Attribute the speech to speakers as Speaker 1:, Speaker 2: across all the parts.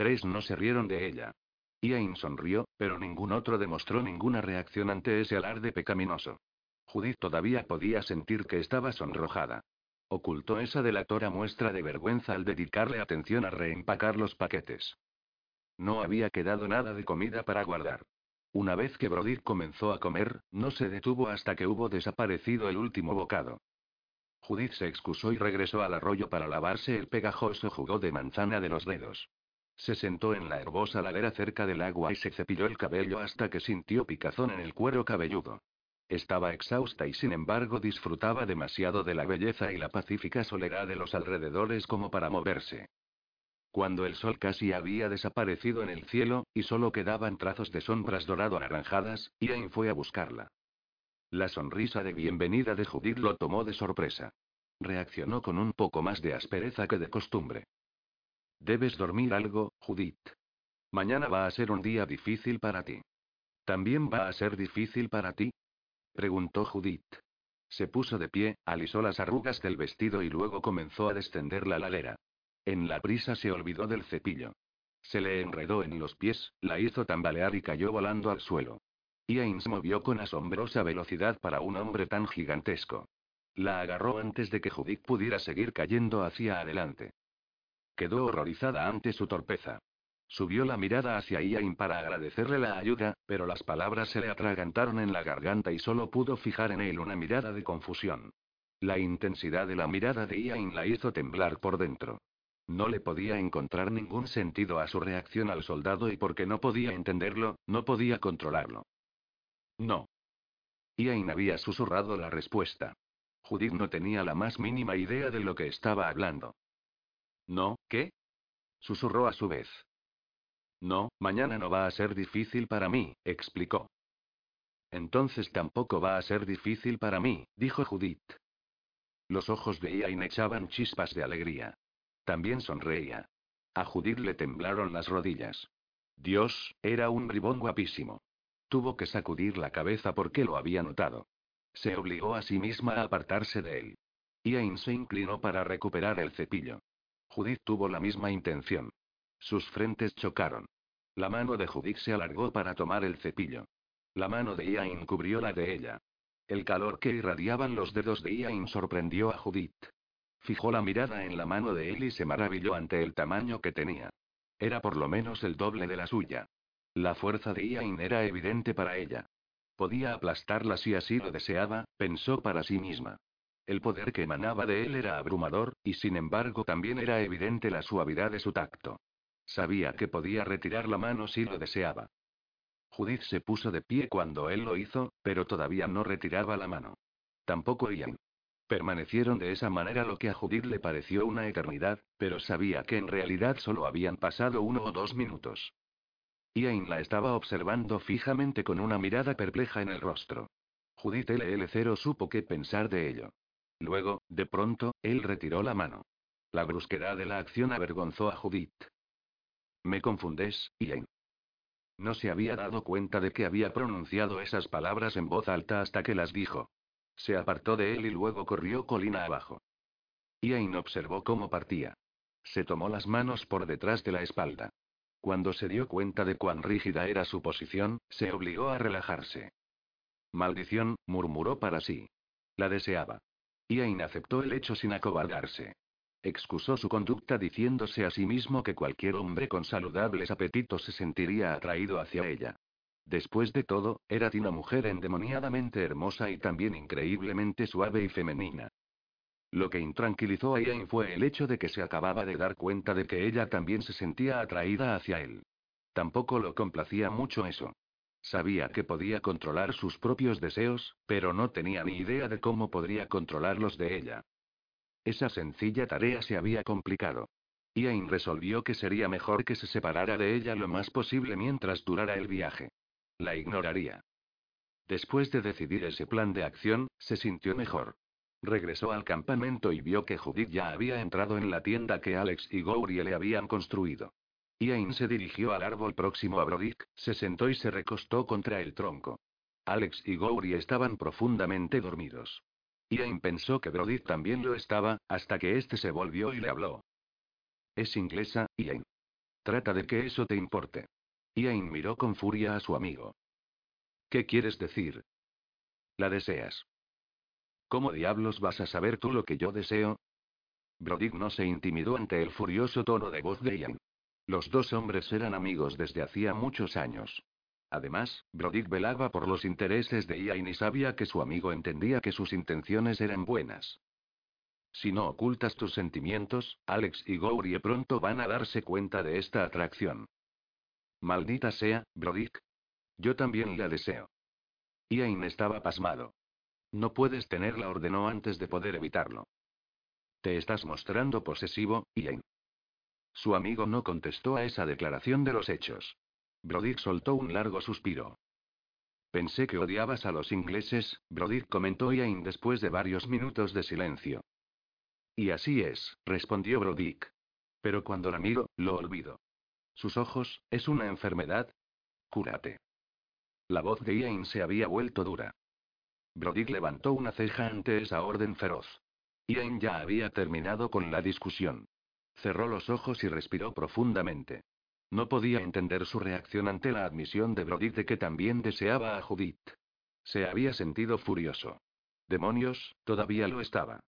Speaker 1: tres no se rieron de ella. Ian sonrió, pero ningún otro demostró ninguna reacción ante ese alarde pecaminoso. Judith todavía podía sentir que estaba sonrojada. Ocultó esa delatora muestra de vergüenza al dedicarle atención a reempacar los paquetes. No había quedado nada de comida para guardar. Una vez que Brody comenzó a comer, no se detuvo hasta que hubo desaparecido el último bocado. Judith se excusó y regresó al arroyo para lavarse el pegajoso jugo de manzana de los dedos. Se sentó en la herbosa ladera cerca del agua y se cepilló el cabello hasta que sintió picazón en el cuero cabelludo. Estaba exhausta y sin embargo disfrutaba demasiado de la belleza y la pacífica soledad de los alrededores como para moverse. Cuando el sol casi había desaparecido en el cielo, y solo quedaban trazos de sombras dorado-anaranjadas, Ian fue a buscarla. La sonrisa de bienvenida de Judith lo tomó de sorpresa. Reaccionó con un poco más de aspereza que de costumbre. Debes dormir algo, Judith. Mañana va a ser un día difícil para ti. ¿También va a ser difícil para ti? preguntó Judith. Se puso de pie, alisó las arrugas del vestido y luego comenzó a descender la ladera. En la prisa se olvidó del cepillo. Se le enredó en los pies, la hizo tambalear y cayó volando al suelo. Ian se movió con asombrosa velocidad para un hombre tan gigantesco. La agarró antes de que Judith pudiera seguir cayendo hacia adelante. Quedó horrorizada ante su torpeza. Subió la mirada hacia Ian para agradecerle la ayuda, pero las palabras se le atragantaron en la garganta y solo pudo fijar en él una mirada de confusión. La intensidad de la mirada de Ian la hizo temblar por dentro. No le podía encontrar ningún sentido a su reacción al soldado y porque no podía entenderlo, no podía controlarlo. No. Ian había susurrado la respuesta. Judith no tenía la más mínima idea de lo que estaba hablando. No, ¿qué? Susurró a su vez. No, mañana no va a ser difícil para mí, explicó. Entonces tampoco va a ser difícil para mí, dijo Judith. Los ojos de Ian echaban chispas de alegría. También sonreía. A Judith le temblaron las rodillas. Dios, era un bribón guapísimo. Tuvo que sacudir la cabeza porque lo había notado. Se obligó a sí misma a apartarse de él. Ian se inclinó para recuperar el cepillo. Judith tuvo la misma intención. Sus frentes chocaron. La mano de Judith se alargó para tomar el cepillo. La mano de Ian cubrió la de ella. El calor que irradiaban los dedos de Ian sorprendió a Judith. Fijó la mirada en la mano de él y se maravilló ante el tamaño que tenía. Era por lo menos el doble de la suya. La fuerza de Ian era evidente para ella. Podía aplastarla si así lo deseaba, pensó para sí misma. El poder que emanaba de él era abrumador, y sin embargo también era evidente la suavidad de su tacto. Sabía que podía retirar la mano si lo deseaba. Judith se puso de pie cuando él lo hizo, pero todavía no retiraba la mano. Tampoco Ian. Permanecieron de esa manera lo que a Judith le pareció una eternidad, pero sabía que en realidad solo habían pasado uno o dos minutos. Ian la estaba observando fijamente con una mirada perpleja en el rostro. Judith LL0 supo qué pensar de ello. Luego, de pronto, él retiró la mano. La brusquedad de la acción avergonzó a Judith. Me confundes, Ian. No se había dado cuenta de que había pronunciado esas palabras en voz alta hasta que las dijo. Se apartó de él y luego corrió colina abajo. Ian observó cómo partía. Se tomó las manos por detrás de la espalda. Cuando se dio cuenta de cuán rígida era su posición, se obligó a relajarse. Maldición, murmuró para sí. La deseaba. Ian aceptó el hecho sin acobardarse. Excusó su conducta diciéndose a sí mismo que cualquier hombre con saludables apetitos se sentiría atraído hacia ella. Después de todo, era una mujer endemoniadamente hermosa y también increíblemente suave y femenina. Lo que intranquilizó a Ian fue el hecho de que se acababa de dar cuenta de que ella también se sentía atraída hacia él. Tampoco lo complacía mucho eso. Sabía que podía controlar sus propios deseos, pero no tenía ni idea de cómo podría controlar los de ella. Esa sencilla tarea se había complicado. Ian resolvió que sería mejor que se separara de ella lo más posible mientras durara el viaje. La ignoraría. Después de decidir ese plan de acción, se sintió mejor. Regresó al campamento y vio que Judith ya había entrado en la tienda que Alex y Gourie le habían construido. Ian se dirigió al árbol próximo a Brodick, se sentó y se recostó contra el tronco. Alex y Gourie estaban profundamente dormidos. Ian pensó que Brody también lo estaba, hasta que éste se volvió y le habló. Es inglesa, Ian. trata de que eso te importe. Ian miró con furia a su amigo. ¿Qué quieres decir? La deseas. ¿Cómo diablos vas a saber tú lo que yo deseo? Brodick no se intimidó ante el furioso tono de voz de Ian. Los dos hombres eran amigos desde hacía muchos años. Además, Brodick velaba por los intereses de Ian y sabía que su amigo entendía que sus intenciones eran buenas. Si no ocultas tus sentimientos, Alex y Gourie pronto van a darse cuenta de esta atracción. Maldita sea, Brodick. Yo también la deseo. Ian estaba pasmado. No puedes tenerla, ordenó antes de poder evitarlo. Te estás mostrando posesivo, Ian. Su amigo no contestó a esa declaración de los hechos. Brodick soltó un largo suspiro. Pensé que odiabas a los ingleses, Brodick comentó Ian después de varios minutos de silencio. Y así es, respondió Brodick. Pero cuando la miro, lo olvido. Sus ojos, ¿es una enfermedad? Cúrate. La voz de Ian se había vuelto dura. Brodick levantó una ceja ante esa orden feroz. Ian ya había terminado con la discusión. Cerró los ojos y respiró profundamente. No podía entender su reacción ante la admisión de Brodick de que también deseaba a Judith. Se había sentido furioso. Demonios, todavía lo estaba.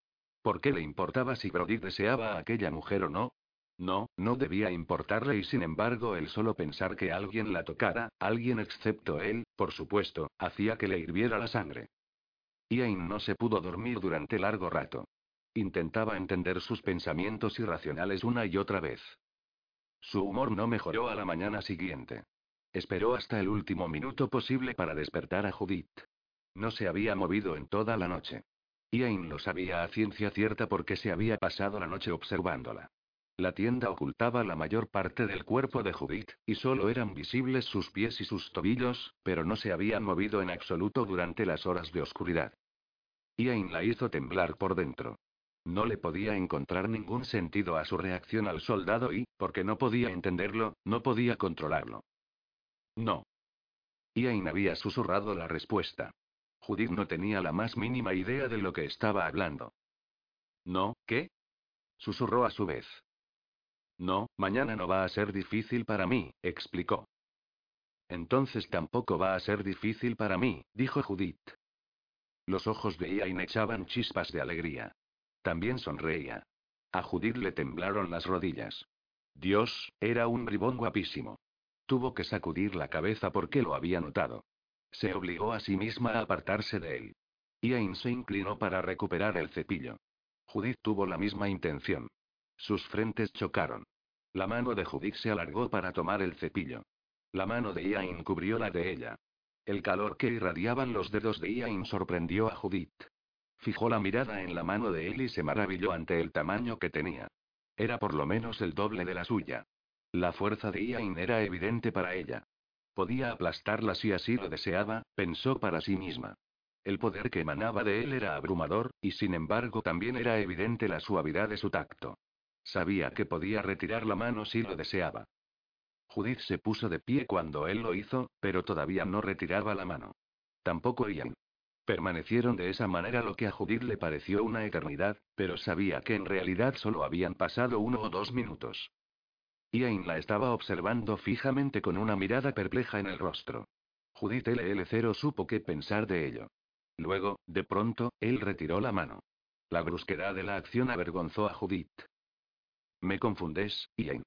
Speaker 1: ¿Por qué le importaba si Brodick deseaba a aquella mujer o no? No, no debía importarle y sin embargo el solo pensar que alguien la tocara, alguien excepto él, por supuesto, hacía que le hirviera la sangre. Ian no se pudo dormir durante largo rato. Intentaba entender sus pensamientos irracionales una y otra vez. Su humor no mejoró a la mañana siguiente. Esperó hasta el último minuto posible para despertar a Judith. No se había movido en toda la noche. Ian lo sabía a ciencia cierta porque se había pasado la noche observándola. La tienda ocultaba la mayor parte del cuerpo de Judith, y solo eran visibles sus pies y sus tobillos, pero no se habían movido en absoluto durante las horas de oscuridad. Ian la hizo temblar por dentro. No le podía encontrar ningún sentido a su reacción al soldado y, porque no podía entenderlo, no podía controlarlo. No. Ian había susurrado la respuesta. Judith no tenía la más mínima idea de lo que estaba hablando. No, ¿qué? Susurró a su vez. No, mañana no va a ser difícil para mí, explicó. Entonces tampoco va a ser difícil para mí, dijo Judith. Los ojos de Ian echaban chispas de alegría. También sonreía. A Judith le temblaron las rodillas. Dios, era un bribón guapísimo. Tuvo que sacudir la cabeza porque lo había notado. Se obligó a sí misma a apartarse de él. Ian se inclinó para recuperar el cepillo. Judith tuvo la misma intención. Sus frentes chocaron. La mano de Judith se alargó para tomar el cepillo. La mano de Ian cubrió la de ella. El calor que irradiaban los dedos de Ian sorprendió a Judith. Fijó la mirada en la mano de él y se maravilló ante el tamaño que tenía. Era por lo menos el doble de la suya. La fuerza de Ian era evidente para ella. Podía aplastarla si así lo deseaba, pensó para sí misma. El poder que emanaba de él era abrumador, y sin embargo también era evidente la suavidad de su tacto. Sabía que podía retirar la mano si lo deseaba. Judith se puso de pie cuando él lo hizo, pero todavía no retiraba la mano. Tampoco Ian. Permanecieron de esa manera lo que a Judith le pareció una eternidad, pero sabía que en realidad solo habían pasado uno o dos minutos. Ian la estaba observando fijamente con una mirada perpleja en el rostro. Judith LL0 supo qué pensar de ello. Luego, de pronto, él retiró la mano. La brusquedad de la acción avergonzó a Judith. Me confundes, Ian.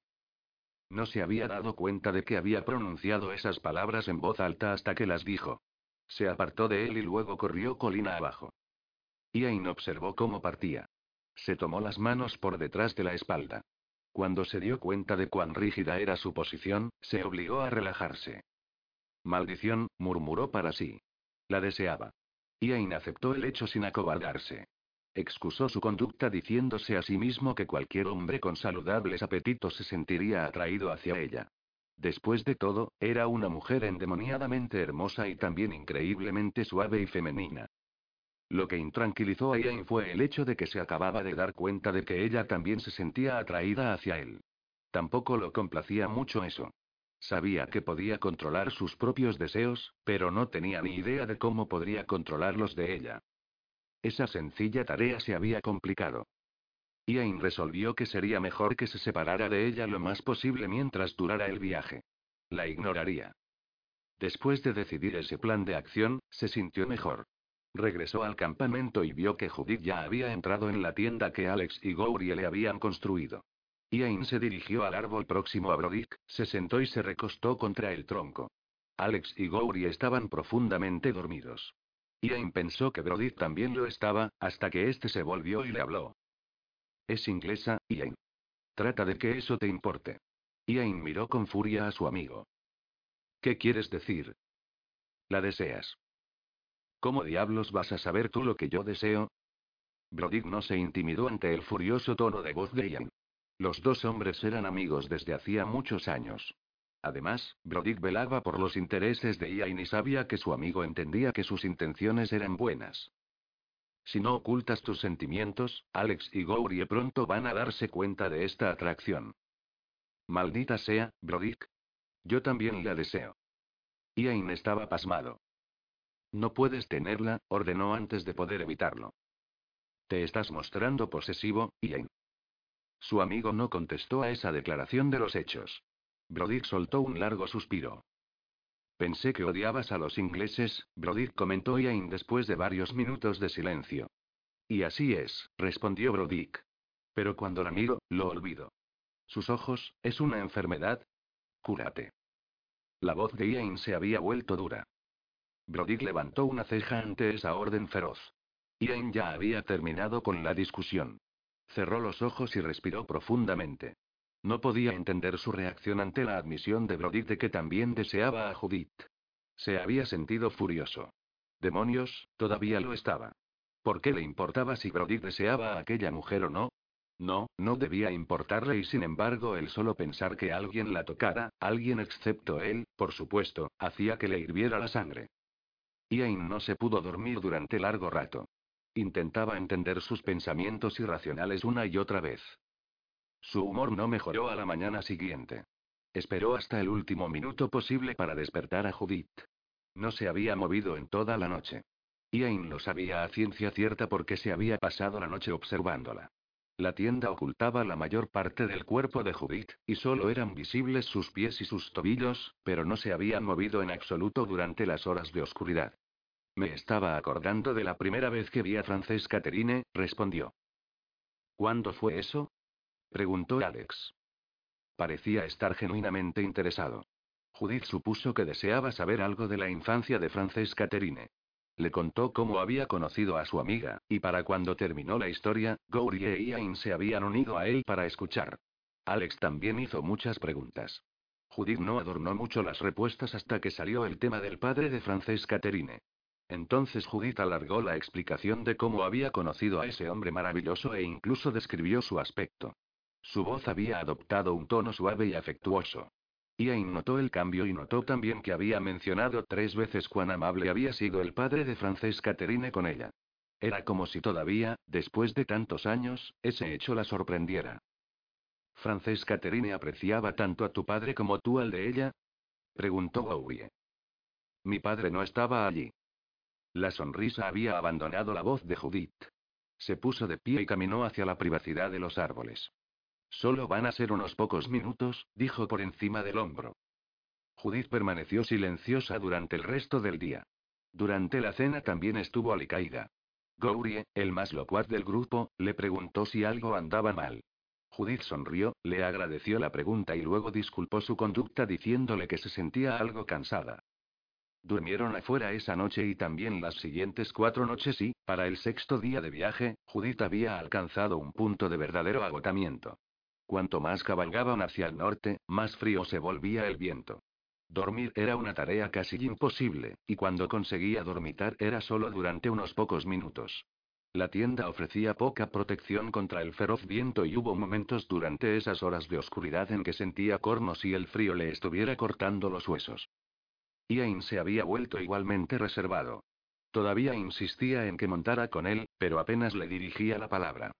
Speaker 1: No se había dado cuenta de que había pronunciado esas palabras en voz alta hasta que las dijo. Se apartó de él y luego corrió colina abajo. Ian observó cómo partía. Se tomó las manos por detrás de la espalda. Cuando se dio cuenta de cuán rígida era su posición, se obligó a relajarse. Maldición, murmuró para sí. La deseaba. Ian aceptó el hecho sin acobardarse. Excusó su conducta diciéndose a sí mismo que cualquier hombre con saludables apetitos se sentiría atraído hacia ella. Después de todo, era una mujer endemoniadamente hermosa y también increíblemente suave y femenina. Lo que intranquilizó a Ian fue el hecho de que se acababa de dar cuenta de que ella también se sentía atraída hacia él. Tampoco lo complacía mucho eso. Sabía que podía controlar sus propios deseos, pero no tenía ni idea de cómo podría controlarlos de ella. Esa sencilla tarea se había complicado. Ian resolvió que sería mejor que se separara de ella lo más posible mientras durara el viaje. La ignoraría. Después de decidir ese plan de acción, se sintió mejor. Regresó al campamento y vio que Judith ya había entrado en la tienda que Alex y Gourie le habían construido. Ian se dirigió al árbol próximo a Brodick, se sentó y se recostó contra el tronco. Alex y Gourie estaban profundamente dormidos. Ian pensó que Brodick también lo estaba, hasta que éste se volvió y le habló. Es inglesa, Ian. Trata de que eso te importe. Ian miró con furia a su amigo. ¿Qué quieres decir? La deseas. ¿Cómo diablos vas a saber tú lo que yo deseo? Brodick no se intimidó ante el furioso tono de voz de Ian. Los dos hombres eran amigos desde hacía muchos años. Además, Brodick velaba por los intereses de Ian y sabía que su amigo entendía que sus intenciones eran buenas. Si no ocultas tus sentimientos, Alex y Gourie pronto van a darse cuenta de esta atracción. Maldita sea, Brodick. Yo también la deseo. Ian estaba pasmado. No puedes tenerla, ordenó antes de poder evitarlo. Te estás mostrando posesivo, Ian. Su amigo no contestó a esa declaración de los hechos. Brodick soltó un largo suspiro. Pensé que odiabas a los ingleses, Brodick comentó Ian después de varios minutos de silencio. Y así es, respondió Brodick. Pero cuando la miro, lo olvido. Sus ojos, ¿es una enfermedad? Cúrate. La voz de Ian se había vuelto dura. Brodick levantó una ceja ante esa orden feroz. Ian ya había terminado con la discusión. Cerró los ojos y respiró profundamente. No podía entender su reacción ante la admisión de Brodick de que también deseaba a Judith. Se había sentido furioso. Demonios, todavía lo estaba. ¿Por qué le importaba si Brodick deseaba a aquella mujer o no? No, no debía importarle y sin embargo el solo pensar que alguien la tocara, alguien excepto él, por supuesto, hacía que le hirviera la sangre. Ian no se pudo dormir durante largo rato. Intentaba entender sus pensamientos irracionales una y otra vez. Su humor no mejoró a la mañana siguiente. Esperó hasta el último minuto posible para despertar a Judith. No se había movido en toda la noche. Ian lo sabía a ciencia cierta porque se había pasado la noche observándola. La tienda ocultaba la mayor parte del cuerpo de Judith, y solo eran visibles sus pies y sus tobillos, pero no se habían movido en absoluto durante las horas de oscuridad. Me estaba acordando de la primera vez que vi a Frances Caterine, respondió. ¿Cuándo fue eso? Preguntó Alex. Parecía estar genuinamente interesado. Judith supuso que deseaba saber algo de la infancia de Frances Caterine. Le contó cómo había conocido a su amiga, y para cuando terminó la historia, Gourie e Ian se habían unido a él para escuchar. Alex también hizo muchas preguntas. Judith no adornó mucho las respuestas hasta que salió el tema del padre de Frances Caterine. Entonces Judith alargó la explicación de cómo había conocido a ese hombre maravilloso e incluso describió su aspecto. Su voz había adoptado un tono suave y afectuoso. Ian notó el cambio y notó también que había mencionado tres veces cuán amable había sido el padre de Frances Caterine con ella. Era como si todavía, después de tantos años, ese hecho la sorprendiera. ¿Frances Caterine apreciaba tanto a tu padre como tú al de ella? preguntó Gourie. Mi padre no estaba allí. La sonrisa había abandonado la voz de Judith. Se puso de pie y caminó hacia la privacidad de los árboles. Solo van a ser unos pocos minutos, dijo por encima del hombro. Judith permaneció silenciosa durante el resto del día. Durante la cena también estuvo alicaída. Gourie, el más locuaz del grupo, le preguntó si algo andaba mal. Judith sonrió, le agradeció la pregunta y luego disculpó su conducta diciéndole que se sentía algo cansada. Durmieron afuera esa noche y también las siguientes cuatro noches y, para el sexto día de viaje, Judith había alcanzado un punto de verdadero agotamiento. Cuanto más cabalgaban hacia el norte, más frío se volvía el viento. Dormir era una tarea casi imposible, y cuando conseguía dormitar era solo durante unos pocos minutos. La tienda ofrecía poca protección contra el feroz viento y hubo momentos durante esas horas de oscuridad en que sentía cornos y el frío le estuviera cortando los huesos. Ian se había vuelto igualmente reservado. Todavía insistía en que montara con él, pero apenas le dirigía la palabra.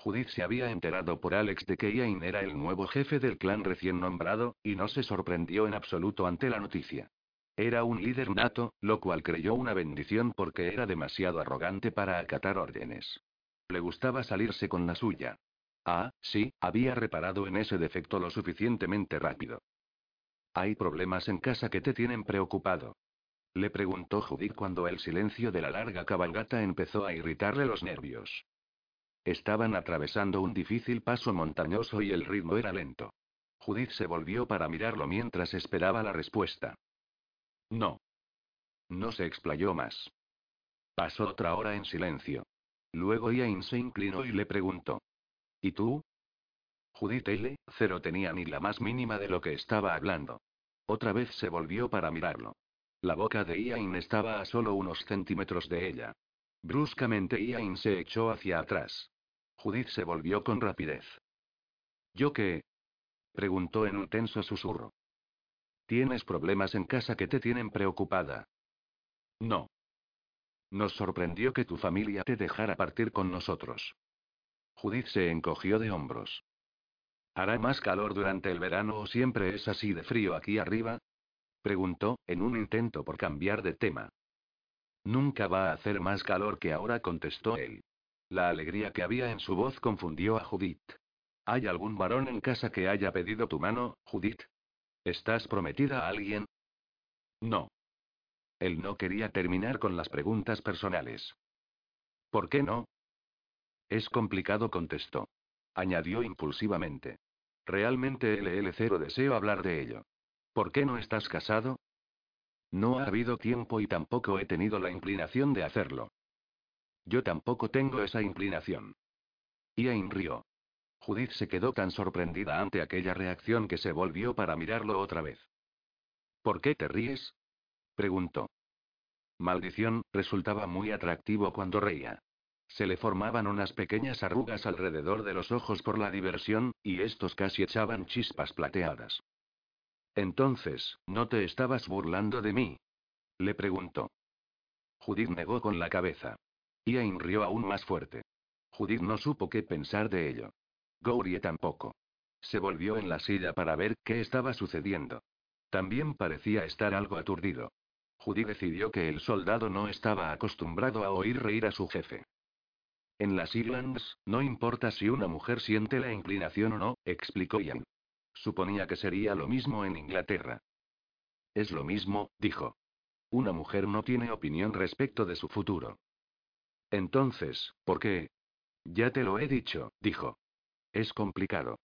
Speaker 1: Judith se había enterado por Alex de que Ian era el nuevo jefe del clan recién nombrado, y no se sorprendió en absoluto ante la noticia. Era un líder nato, lo cual creyó una bendición porque era demasiado arrogante para acatar órdenes. Le gustaba salirse con la suya. Ah, sí, había reparado en ese defecto lo suficientemente rápido. ¿Hay problemas en casa que te tienen preocupado? Le preguntó Judith cuando el silencio de la larga cabalgata empezó a irritarle los nervios. Estaban atravesando un difícil paso montañoso y el ritmo era lento. Judith se volvió para mirarlo mientras esperaba la respuesta. No. No se explayó más. Pasó otra hora en silencio. Luego Ian se inclinó y le preguntó. ¿Y tú? Judith L. cero tenía ni la más mínima de lo que estaba hablando. Otra vez se volvió para mirarlo. La boca de Ian estaba a solo unos centímetros de ella. Bruscamente Ian se echó hacia atrás. Judith se volvió con rapidez. ¿Yo qué? preguntó en un tenso susurro. ¿Tienes problemas en casa que te tienen preocupada? No. Nos sorprendió que tu familia te dejara partir con nosotros. Judith se encogió de hombros. ¿Hará más calor durante el verano o siempre es así de frío aquí arriba? Preguntó, en un intento por cambiar de tema. Nunca va a hacer más calor que ahora, contestó él. La alegría que había en su voz confundió a Judith. ¿Hay algún varón en casa que haya pedido tu mano, Judith? ¿Estás prometida a alguien? No. Él no quería terminar con las preguntas personales. ¿Por qué no? Es complicado, contestó. Añadió impulsivamente. Realmente LL0 deseo hablar de ello. ¿Por qué no estás casado? No ha habido tiempo y tampoco he tenido la inclinación de hacerlo. Yo tampoco tengo esa inclinación. Ian rió. Judith se quedó tan sorprendida ante aquella reacción que se volvió para mirarlo otra vez. ¿Por qué te ríes? preguntó. Maldición, resultaba muy atractivo cuando reía. Se le formaban unas pequeñas arrugas alrededor de los ojos por la diversión, y estos casi echaban chispas plateadas. Entonces, ¿no te estabas burlando de mí? Le preguntó. Judith negó con la cabeza. Ian rió aún más fuerte. Judith no supo qué pensar de ello. Gourie tampoco. Se volvió en la silla para ver qué estaba sucediendo. También parecía estar algo aturdido. Judy decidió que el soldado no estaba acostumbrado a oír reír a su jefe. En las Islands, no importa si una mujer siente la inclinación o no, explicó Ian. Suponía que sería lo mismo en Inglaterra. Es lo mismo, dijo. Una mujer no tiene opinión respecto de su futuro. Entonces, ¿por qué? Ya te lo he dicho, dijo. Es complicado.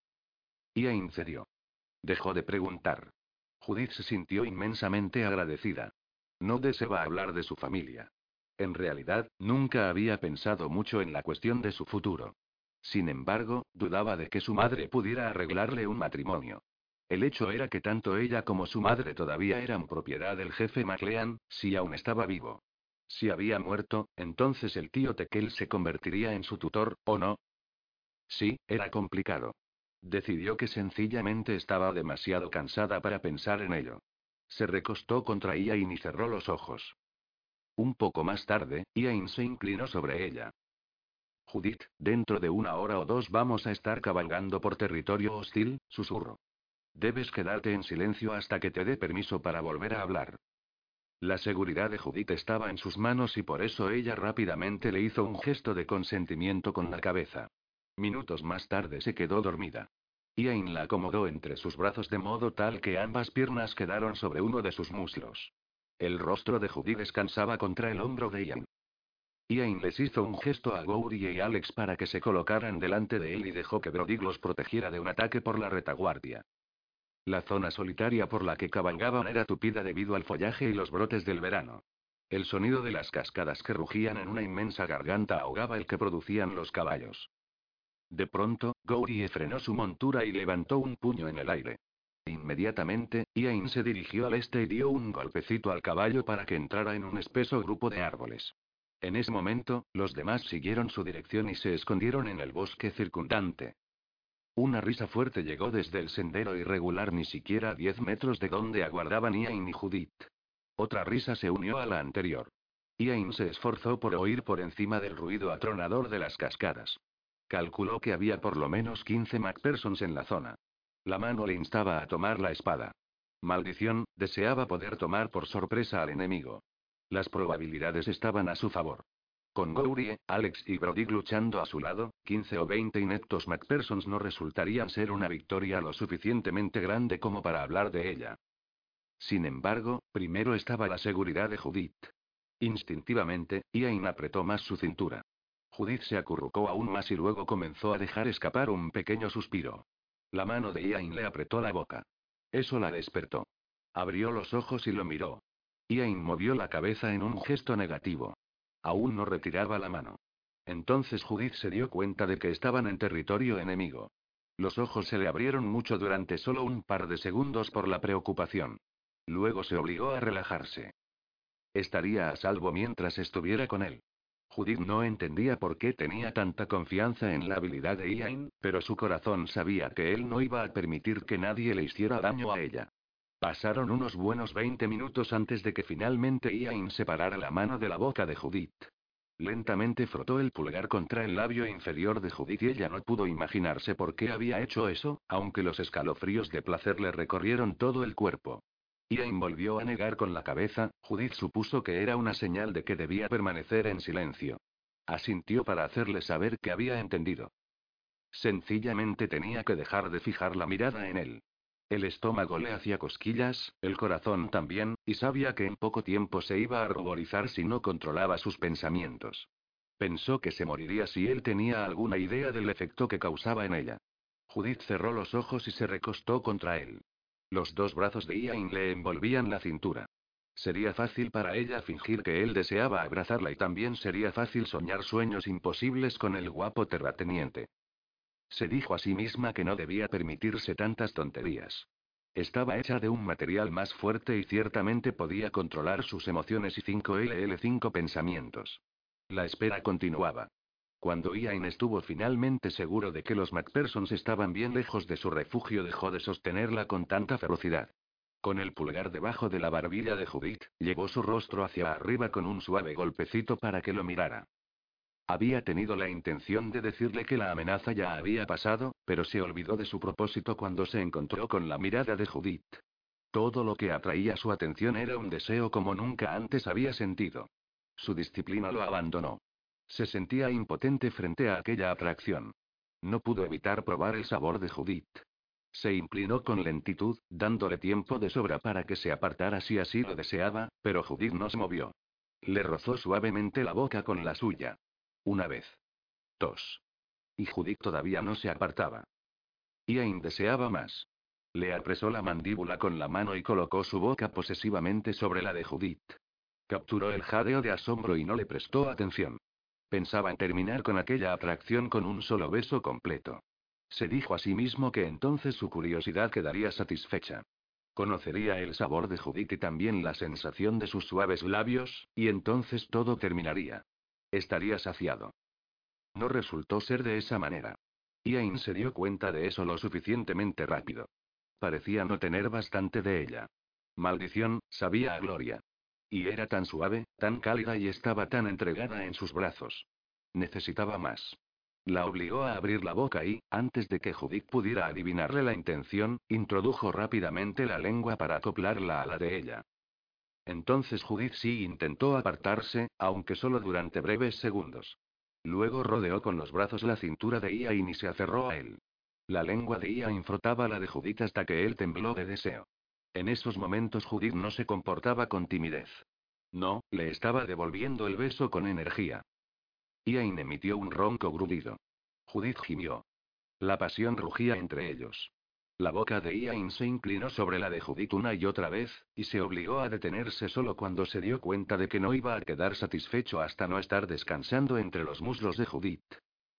Speaker 1: Ian cedió. Dejó de preguntar. Judith se sintió inmensamente agradecida. No deseaba hablar de su familia. En realidad, nunca había pensado mucho en la cuestión de su futuro. Sin embargo, dudaba de que su madre pudiera arreglarle un matrimonio. El hecho era que tanto ella como su madre todavía eran propiedad del jefe MacLean, si aún estaba vivo. Si había muerto, entonces el tío Tekel se convertiría en su tutor, ¿o no? Sí, era complicado. Decidió que sencillamente estaba demasiado cansada para pensar en ello. Se recostó contra Ian y cerró los ojos. Un poco más tarde, Ian se inclinó sobre ella. Judith, dentro de una hora o dos vamos a estar cabalgando por territorio hostil, susurró. Debes quedarte en silencio hasta que te dé permiso para volver a hablar. La seguridad de Judith estaba en sus manos y por eso ella rápidamente le hizo un gesto de consentimiento con la cabeza. Minutos más tarde se quedó dormida. Ian la acomodó entre sus brazos de modo tal que ambas piernas quedaron sobre uno de sus muslos. El rostro de Judy descansaba contra el hombro de Ian. Ian les hizo un gesto a Goury y Alex para que se colocaran delante de él y dejó que Brody los protegiera de un ataque por la retaguardia. La zona solitaria por la que cabalgaban era tupida debido al follaje y los brotes del verano. El sonido de las cascadas que rugían en una inmensa garganta ahogaba el que producían los caballos. De pronto, Gourie frenó su montura y levantó un puño en el aire. Inmediatamente, Ian se dirigió al este y dio un golpecito al caballo para que entrara en un espeso grupo de árboles. En ese momento, los demás siguieron su dirección y se escondieron en el bosque circundante. Una risa fuerte llegó desde el sendero irregular ni siquiera a diez metros de donde aguardaban Ian y Judith. Otra risa se unió a la anterior. Ian se esforzó por oír por encima del ruido atronador de las cascadas. Calculó que había por lo menos 15 MacPersons en la zona. La mano le instaba a tomar la espada. Maldición, deseaba poder tomar por sorpresa al enemigo. Las probabilidades estaban a su favor. Con Gourie, Alex y Brody luchando a su lado, 15 o 20 ineptos McPhersons no resultarían ser una victoria lo suficientemente grande como para hablar de ella. Sin embargo, primero estaba la seguridad de Judith. Instintivamente, Ian apretó más su cintura. Judith se acurrucó aún más y luego comenzó a dejar escapar un pequeño suspiro. La mano de Ian le apretó la boca. Eso la despertó. Abrió los ojos y lo miró. Ian movió la cabeza en un gesto negativo. Aún no retiraba la mano. Entonces Judith se dio cuenta de que estaban en territorio enemigo. Los ojos se le abrieron mucho durante solo un par de segundos por la preocupación. Luego se obligó a relajarse. Estaría a salvo mientras estuviera con él. Judith no entendía por qué tenía tanta confianza en la habilidad de Ian, pero su corazón sabía que él no iba a permitir que nadie le hiciera daño a ella. Pasaron unos buenos 20 minutos antes de que finalmente Ian separara la mano de la boca de Judith. Lentamente frotó el pulgar contra el labio inferior de Judith y ella no pudo imaginarse por qué había hecho eso, aunque los escalofríos de placer le recorrieron todo el cuerpo. Ian volvió a negar con la cabeza, Judith supuso que era una señal de que debía permanecer en silencio. Asintió para hacerle saber que había entendido. Sencillamente tenía que dejar de fijar la mirada en él. El estómago le hacía cosquillas, el corazón también, y sabía que en poco tiempo se iba a ruborizar si no controlaba sus pensamientos. Pensó que se moriría si él tenía alguna idea del efecto que causaba en ella. Judith cerró los ojos y se recostó contra él. Los dos brazos de Ian le envolvían la cintura. Sería fácil para ella fingir que él deseaba abrazarla y también sería fácil soñar sueños imposibles con el guapo terrateniente. Se dijo a sí misma que no debía permitirse tantas tonterías. Estaba hecha de un material más fuerte y ciertamente podía controlar sus emociones y 5LL5 pensamientos. La espera continuaba. Cuando Ian estuvo finalmente seguro de que los MacPhersons estaban bien lejos de su refugio, dejó de sostenerla con tanta ferocidad. Con el pulgar debajo de la barbilla de Judith, llevó su rostro hacia arriba con un suave golpecito para que lo mirara. Había tenido la intención de decirle que la amenaza ya había pasado, pero se olvidó de su propósito cuando se encontró con la mirada de Judith. Todo lo que atraía su atención era un deseo como nunca antes había sentido. Su disciplina lo abandonó. Se sentía impotente frente a aquella atracción. No pudo evitar probar el sabor de Judith. Se inclinó con lentitud, dándole tiempo de sobra para que se apartara si así lo deseaba, pero Judith no se movió. Le rozó suavemente la boca con la suya. Una vez. Dos. Y Judith todavía no se apartaba. Ian deseaba más. Le apresó la mandíbula con la mano y colocó su boca posesivamente sobre la de Judith. Capturó el jadeo de asombro y no le prestó atención. Pensaba en terminar con aquella atracción con un solo beso completo. Se dijo a sí mismo que entonces su curiosidad quedaría satisfecha. Conocería el sabor de Judith y también la sensación de sus suaves labios, y entonces todo terminaría. Estaría saciado. No resultó ser de esa manera. Ian se dio cuenta de eso lo suficientemente rápido. Parecía no tener bastante de ella. Maldición, sabía a gloria. Y era tan suave, tan cálida y estaba tan entregada en sus brazos. Necesitaba más. La obligó a abrir la boca y, antes de que Judith pudiera adivinarle la intención, introdujo rápidamente la lengua para acoplarla a la de ella. Entonces Judith sí intentó apartarse, aunque solo durante breves segundos. Luego rodeó con los brazos la cintura de Ian y se aferró a él. La lengua de Ian frotaba la de Judith hasta que él tembló de deseo. En esos momentos Judith no se comportaba con timidez. No, le estaba devolviendo el beso con energía. Ian emitió un ronco grudido. Judith gimió. La pasión rugía entre ellos. La boca de Ian se inclinó sobre la de Judith una y otra vez, y se obligó a detenerse solo cuando se dio cuenta de que no iba a quedar satisfecho hasta no estar descansando entre los muslos de Judith.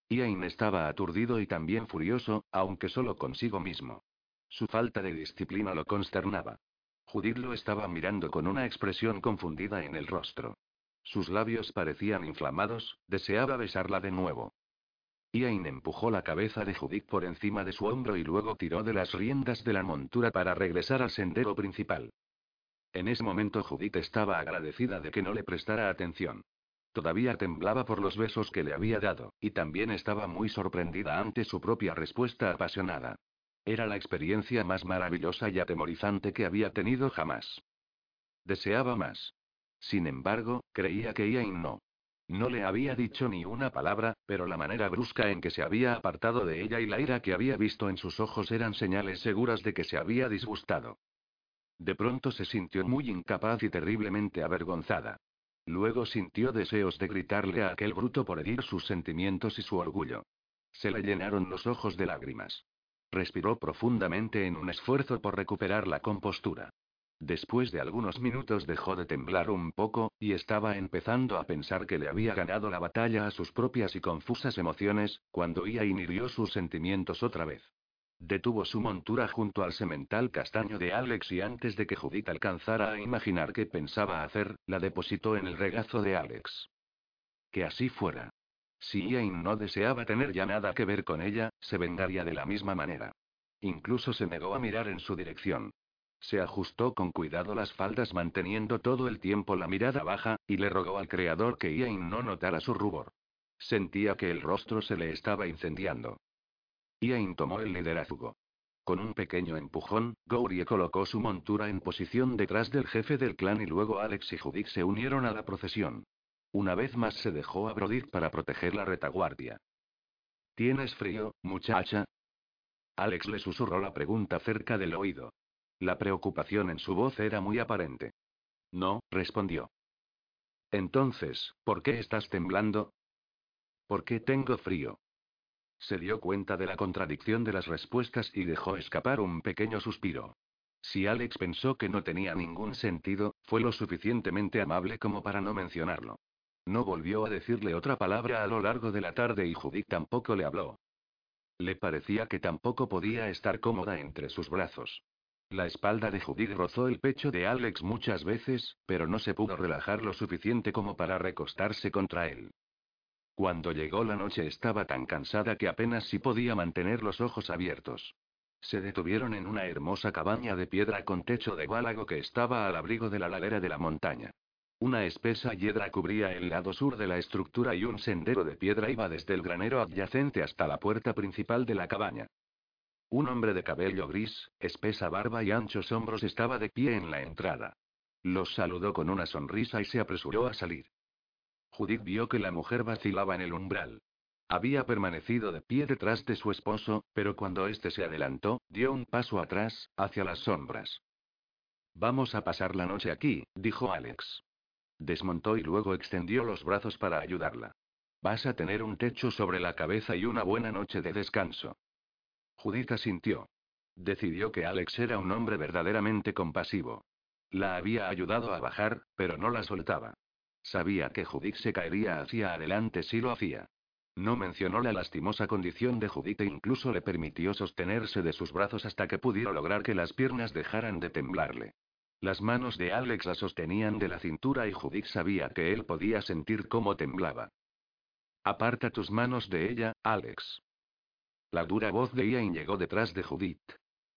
Speaker 1: Ian estaba aturdido y también furioso, aunque solo consigo mismo. Su falta de disciplina lo consternaba. Judith lo estaba mirando con una expresión confundida en el rostro. Sus labios parecían inflamados, deseaba besarla de nuevo. Ian empujó la cabeza de Judith por encima de su hombro y luego tiró de las riendas de la montura para regresar al sendero principal. En ese momento Judith estaba agradecida de que no le prestara atención. Todavía temblaba por los besos que le había dado, y también estaba muy sorprendida ante su propia respuesta apasionada. Era la experiencia más maravillosa y atemorizante que había tenido jamás. Deseaba más. Sin embargo, creía que Ian no. No le había dicho ni una palabra, pero la manera brusca en que se había apartado de ella y la ira que había visto en sus ojos eran señales seguras de que se había disgustado. De pronto se sintió muy incapaz y terriblemente avergonzada. Luego sintió deseos de gritarle a aquel bruto por herir sus sentimientos y su orgullo. Se le llenaron los ojos de lágrimas. Respiró profundamente en un esfuerzo por recuperar la compostura. Después de algunos minutos dejó de temblar un poco, y estaba empezando a pensar que le había ganado la batalla a sus propias y confusas emociones, cuando Ia inhirió sus sentimientos otra vez. Detuvo su montura junto al semental castaño de Alex y antes de que Judith alcanzara a imaginar qué pensaba hacer, la depositó en el regazo de Alex. Que así fuera. Si Iain no deseaba tener ya nada que ver con ella, se vengaría de la misma manera. Incluso se negó a mirar en su dirección. Se ajustó con cuidado las faldas manteniendo todo el tiempo la mirada baja, y le rogó al creador que Iain no notara su rubor. Sentía que el rostro se le estaba incendiando. Iain tomó el liderazgo. Con un pequeño empujón, Gourie colocó su montura en posición detrás del jefe del clan y luego Alex y Judith se unieron a la procesión. Una vez más se dejó a Brodick para proteger la retaguardia. ¿Tienes frío, muchacha? Alex le susurró la pregunta cerca del oído. La preocupación en su voz era muy aparente. No, respondió. Entonces, ¿por qué estás temblando? ¿Por qué tengo frío? Se dio cuenta de la contradicción de las respuestas y dejó escapar un pequeño suspiro. Si Alex pensó que no tenía ningún sentido, fue lo suficientemente amable como para no mencionarlo. No volvió a decirle otra palabra a lo largo de la tarde y Judith tampoco le habló. Le parecía que tampoco podía estar cómoda entre sus brazos. La espalda de Judith rozó el pecho de Alex muchas veces, pero no se pudo relajar lo suficiente como para recostarse contra él. Cuando llegó la noche estaba tan cansada que apenas si podía mantener los ojos abiertos. Se detuvieron en una hermosa cabaña de piedra con techo de bálago que estaba al abrigo de la ladera de la montaña. Una espesa hiedra cubría el lado sur de la estructura y un sendero de piedra iba desde el granero adyacente hasta la puerta principal de la cabaña. Un hombre de cabello gris, espesa barba y anchos hombros estaba de pie en la entrada. Los saludó con una sonrisa y se apresuró a salir. Judith vio que la mujer vacilaba en el umbral. Había permanecido de pie detrás de su esposo, pero cuando éste se adelantó, dio un paso atrás, hacia las sombras. Vamos a pasar la noche aquí, dijo Alex. Desmontó y luego extendió los brazos para ayudarla. Vas a tener un techo sobre la cabeza y una buena noche de descanso. Judith asintió. Decidió que Alex era un hombre verdaderamente compasivo. La había ayudado a bajar, pero no la soltaba. Sabía que Judith se caería hacia adelante si lo hacía. No mencionó la lastimosa condición de Judith e incluso le permitió sostenerse de sus brazos hasta que pudiera lograr que las piernas dejaran de temblarle. Las manos de Alex la sostenían de la cintura y Judith sabía que él podía sentir cómo temblaba. Aparta tus manos de ella, Alex. La dura voz de Ian llegó detrás de Judith.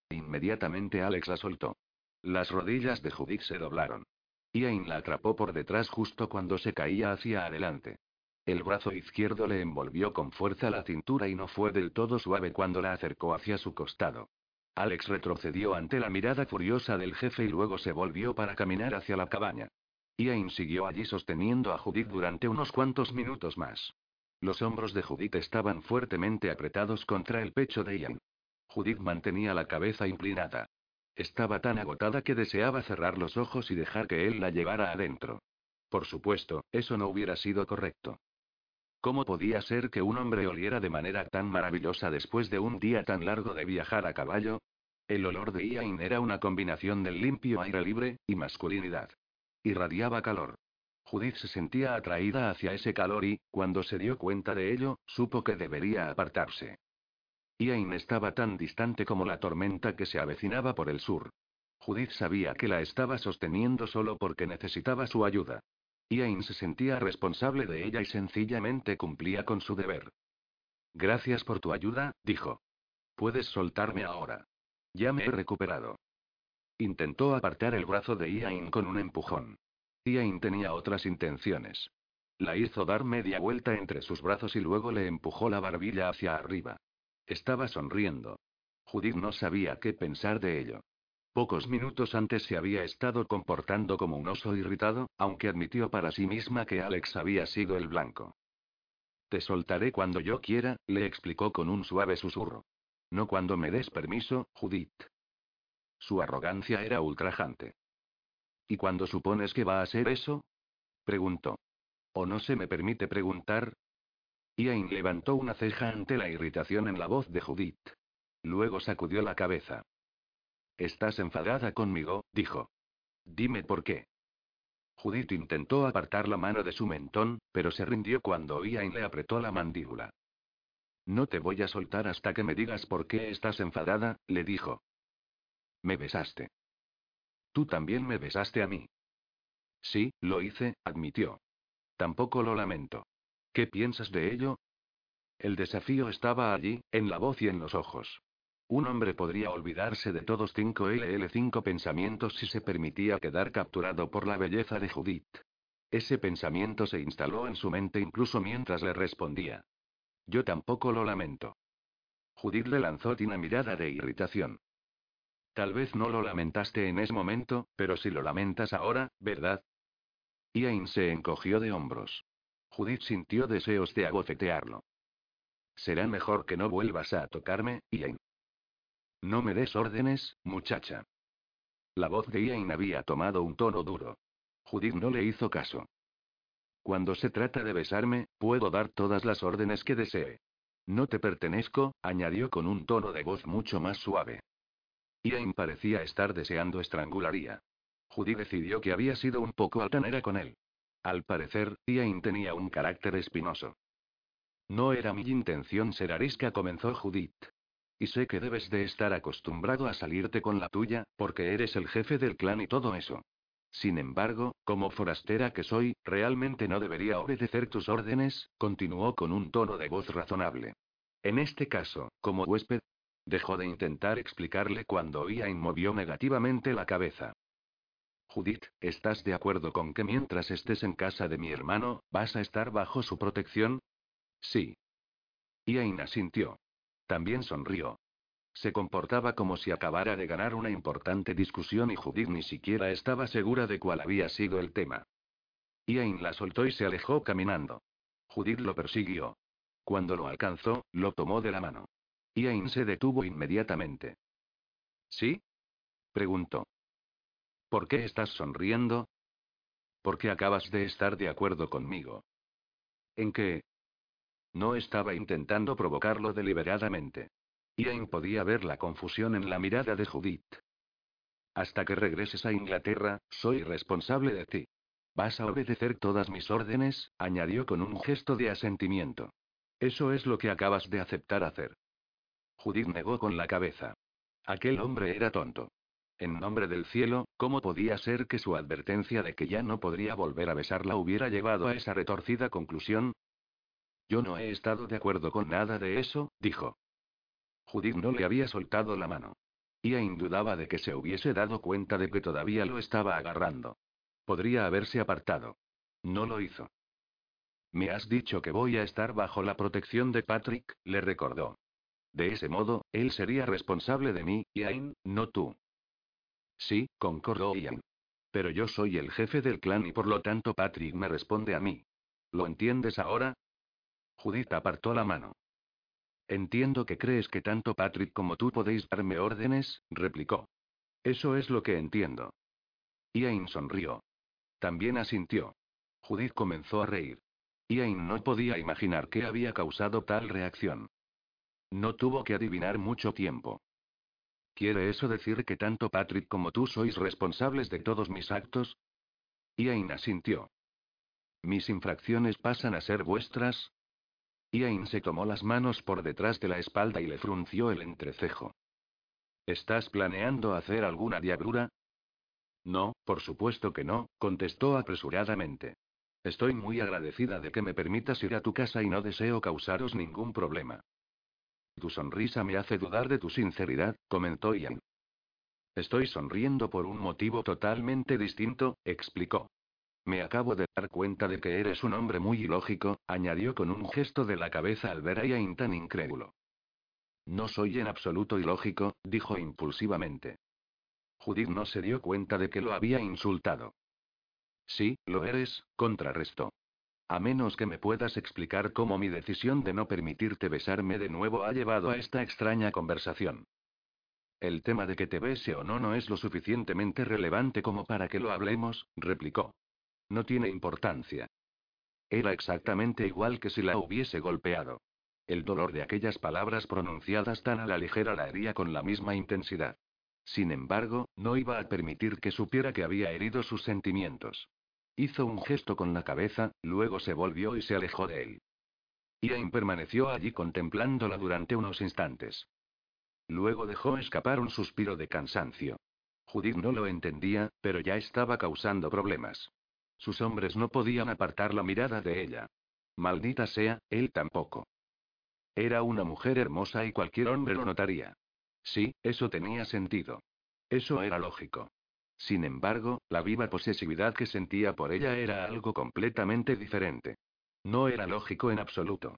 Speaker 1: Inmediatamente Alex la soltó. Las rodillas de Judith se doblaron. Ian la atrapó por detrás justo cuando se caía hacia adelante. El brazo izquierdo le envolvió con fuerza la cintura y no fue del todo suave cuando la acercó hacia su costado. Alex retrocedió ante la mirada furiosa del jefe y luego se volvió para caminar hacia la cabaña. Ian siguió allí sosteniendo a Judith durante unos cuantos minutos más. Los hombros de Judith estaban fuertemente apretados contra el pecho de Ian. Judith mantenía la cabeza inclinada. Estaba tan agotada que deseaba cerrar los ojos y dejar que él la llevara adentro. Por supuesto, eso no hubiera sido correcto. ¿Cómo podía ser que un hombre oliera de manera tan maravillosa después de un día tan largo de viajar a caballo? El olor de Ian era una combinación del limpio aire libre y masculinidad. Irradiaba calor. Judith se sentía atraída hacia ese calor y, cuando se dio cuenta de ello, supo que debería apartarse. Ian estaba tan distante como la tormenta que se avecinaba por el sur. Judith sabía que la estaba sosteniendo solo porque necesitaba su ayuda. Ian se sentía responsable de ella y sencillamente cumplía con su deber. Gracias por tu ayuda, dijo. Puedes soltarme ahora. Ya me he recuperado. Intentó apartar el brazo de Ian con un empujón. Tenía otras intenciones. La hizo dar media vuelta entre sus brazos y luego le empujó la barbilla hacia arriba. Estaba sonriendo. Judith no sabía qué pensar de ello. Pocos minutos antes se había estado comportando como un oso irritado, aunque admitió para sí misma que Alex había sido el blanco. Te soltaré cuando yo quiera, le explicó con un suave susurro. No cuando me des permiso, Judith. Su arrogancia era ultrajante. ¿Y cuándo supones que va a ser eso? preguntó. ¿O no se me permite preguntar? Ian levantó una ceja ante la irritación en la voz de Judith. Luego sacudió la cabeza. Estás enfadada conmigo, dijo. Dime por qué. Judith intentó apartar la mano de su mentón, pero se rindió cuando Ian le apretó la mandíbula. No te voy a soltar hasta que me digas por qué estás enfadada, le dijo. Me besaste. Tú también me besaste a mí. Sí, lo hice, admitió. Tampoco lo lamento. ¿Qué piensas de ello? El desafío estaba allí, en la voz y en los ojos. Un hombre podría olvidarse de todos 5LL5 pensamientos si se permitía quedar capturado por la belleza de Judith. Ese pensamiento se instaló en su mente incluso mientras le respondía. Yo tampoco lo lamento. Judith le lanzó una mirada de irritación. Tal vez no lo lamentaste en ese momento, pero si lo lamentas ahora, ¿verdad? Ian se encogió de hombros. Judith sintió deseos de abofetearlo. Será mejor que no vuelvas a tocarme, Ian. No me des órdenes, muchacha. La voz de Ian había tomado un tono duro. Judith no le hizo caso. Cuando se trata de besarme, puedo dar todas las órdenes que desee. No te pertenezco, añadió con un tono de voz mucho más suave. Ian parecía estar deseando estrangularía. Judy decidió que había sido un poco altanera con él. Al parecer, Ian tenía un carácter espinoso. No era mi intención ser arisca, comenzó Judith. Y sé que debes de estar acostumbrado a salirte con la tuya, porque eres el jefe del clan y todo eso. Sin embargo, como forastera que soy, realmente no debería obedecer tus órdenes, continuó con un tono de voz razonable. En este caso, como huésped, dejó de intentar explicarle cuando Ian movió negativamente la cabeza. Judith, ¿estás de acuerdo con que mientras estés en casa de mi hermano, vas a estar bajo su protección? Sí. Ian asintió. También sonrió. Se comportaba como si acabara de ganar una importante discusión y Judith ni siquiera estaba segura de cuál había sido el tema. Ian la soltó y se alejó caminando. Judith lo persiguió. Cuando lo alcanzó, lo tomó de la mano. Ian se detuvo inmediatamente. ¿Sí? preguntó. ¿Por qué estás sonriendo? Porque acabas de estar de acuerdo conmigo. ¿En qué? No estaba intentando provocarlo deliberadamente. Ian podía ver la confusión en la mirada de Judith. Hasta que regreses a Inglaterra, soy responsable de ti. Vas a obedecer todas mis órdenes, añadió con un gesto de asentimiento. Eso es lo que acabas de aceptar hacer. Judith negó con la cabeza. Aquel hombre era tonto. En nombre del cielo, ¿cómo podía ser que su advertencia de que ya no podría volver a besarla hubiera llevado a esa retorcida conclusión? Yo no he estado de acuerdo con nada de eso, dijo. Judith no le había soltado la mano. Ian dudaba de que se hubiese dado cuenta de que todavía lo estaba agarrando. Podría haberse apartado. No lo hizo. Me has dicho que voy a estar bajo la protección de Patrick, le recordó. De ese modo, él sería responsable de mí, Ian, no tú. Sí, concordó Ian. Pero yo soy el jefe del clan y por lo tanto Patrick me responde a mí. ¿Lo entiendes ahora? Judith apartó la mano. Entiendo que crees que tanto Patrick como tú podéis darme órdenes, replicó. Eso es lo que entiendo. Ian sonrió. También asintió. Judith comenzó a reír. Ian no podía imaginar qué había causado tal reacción. No tuvo que adivinar mucho tiempo. ¿Quiere eso decir que tanto Patrick como tú sois responsables de todos mis actos? Ian asintió. ¿Mis infracciones pasan a ser vuestras? Ian se tomó las manos por detrás de la espalda y le frunció el entrecejo. ¿Estás planeando hacer alguna diablura? No, por supuesto que no, contestó apresuradamente. Estoy muy agradecida de que me permitas ir a tu casa y no deseo causaros ningún problema. Tu sonrisa me hace dudar de tu sinceridad, comentó Ian. Estoy sonriendo por un motivo totalmente distinto, explicó. Me acabo de dar cuenta de que eres un hombre muy ilógico, añadió con un gesto de la cabeza al ver a Ian tan incrédulo. No soy en absoluto ilógico, dijo impulsivamente. Judith no se dio cuenta de que lo había insultado. Sí, lo eres, contrarrestó. A menos que me puedas explicar cómo mi decisión de no permitirte besarme de nuevo ha llevado a esta extraña conversación. El tema de que te bese o no no es lo suficientemente relevante como para que lo hablemos, replicó. No tiene importancia. Era exactamente igual que si la hubiese golpeado. El dolor de aquellas palabras pronunciadas tan a la ligera la hería con la misma intensidad. Sin embargo, no iba a permitir que supiera que había herido sus sentimientos. Hizo un gesto con la cabeza, luego se volvió y se alejó de él. Ian permaneció allí contemplándola durante unos instantes. Luego dejó escapar un suspiro de cansancio. Judith no lo entendía, pero ya estaba causando problemas. Sus hombres no podían apartar la mirada de ella. Maldita sea, él tampoco. Era una mujer hermosa y cualquier hombre lo notaría. Sí, eso tenía sentido. Eso era lógico. Sin embargo, la viva posesividad que sentía por ella era algo completamente diferente. No era lógico en absoluto.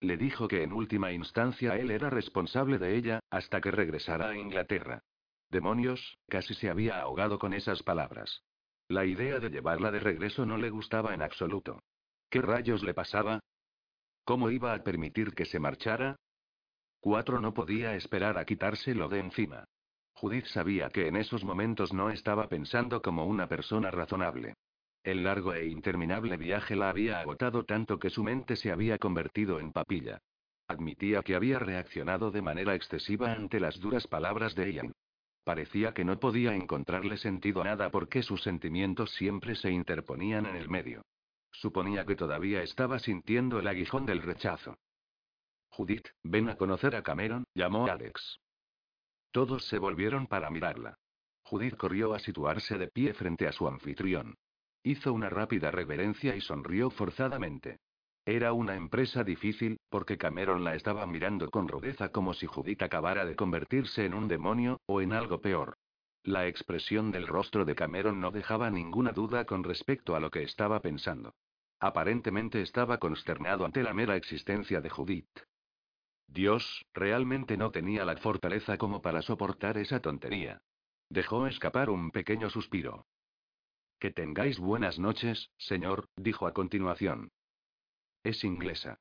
Speaker 1: Le dijo que en última instancia él era responsable de ella, hasta que regresara a Inglaterra. Demonios, casi se había ahogado con esas palabras. La idea de llevarla de regreso no le gustaba en absoluto. ¿Qué rayos le pasaba? ¿Cómo iba a permitir que se marchara? Cuatro no podía esperar a quitárselo de encima. Judith sabía que en esos momentos no estaba pensando como una persona razonable. El largo e interminable viaje la había agotado tanto que su mente se había convertido en papilla. Admitía que había reaccionado de manera excesiva ante las duras palabras de Ian. Parecía que no podía encontrarle sentido a nada porque sus sentimientos siempre se interponían en el medio. Suponía que todavía estaba sintiendo el aguijón del rechazo. Judith, ven a conocer a Cameron, llamó Alex. Todos se volvieron para mirarla. Judith corrió a situarse de pie frente a su anfitrión. Hizo una rápida reverencia y sonrió forzadamente. Era una empresa difícil, porque Cameron la estaba mirando con rudeza como si Judith acabara de convertirse en un demonio, o en algo peor. La expresión del rostro de Cameron no dejaba ninguna duda con respecto a lo que estaba pensando. Aparentemente estaba consternado ante la mera existencia de Judith. Dios, realmente no tenía la fortaleza como para soportar esa tontería. Dejó escapar un pequeño suspiro. Que tengáis buenas noches, señor, dijo a continuación. Es inglesa.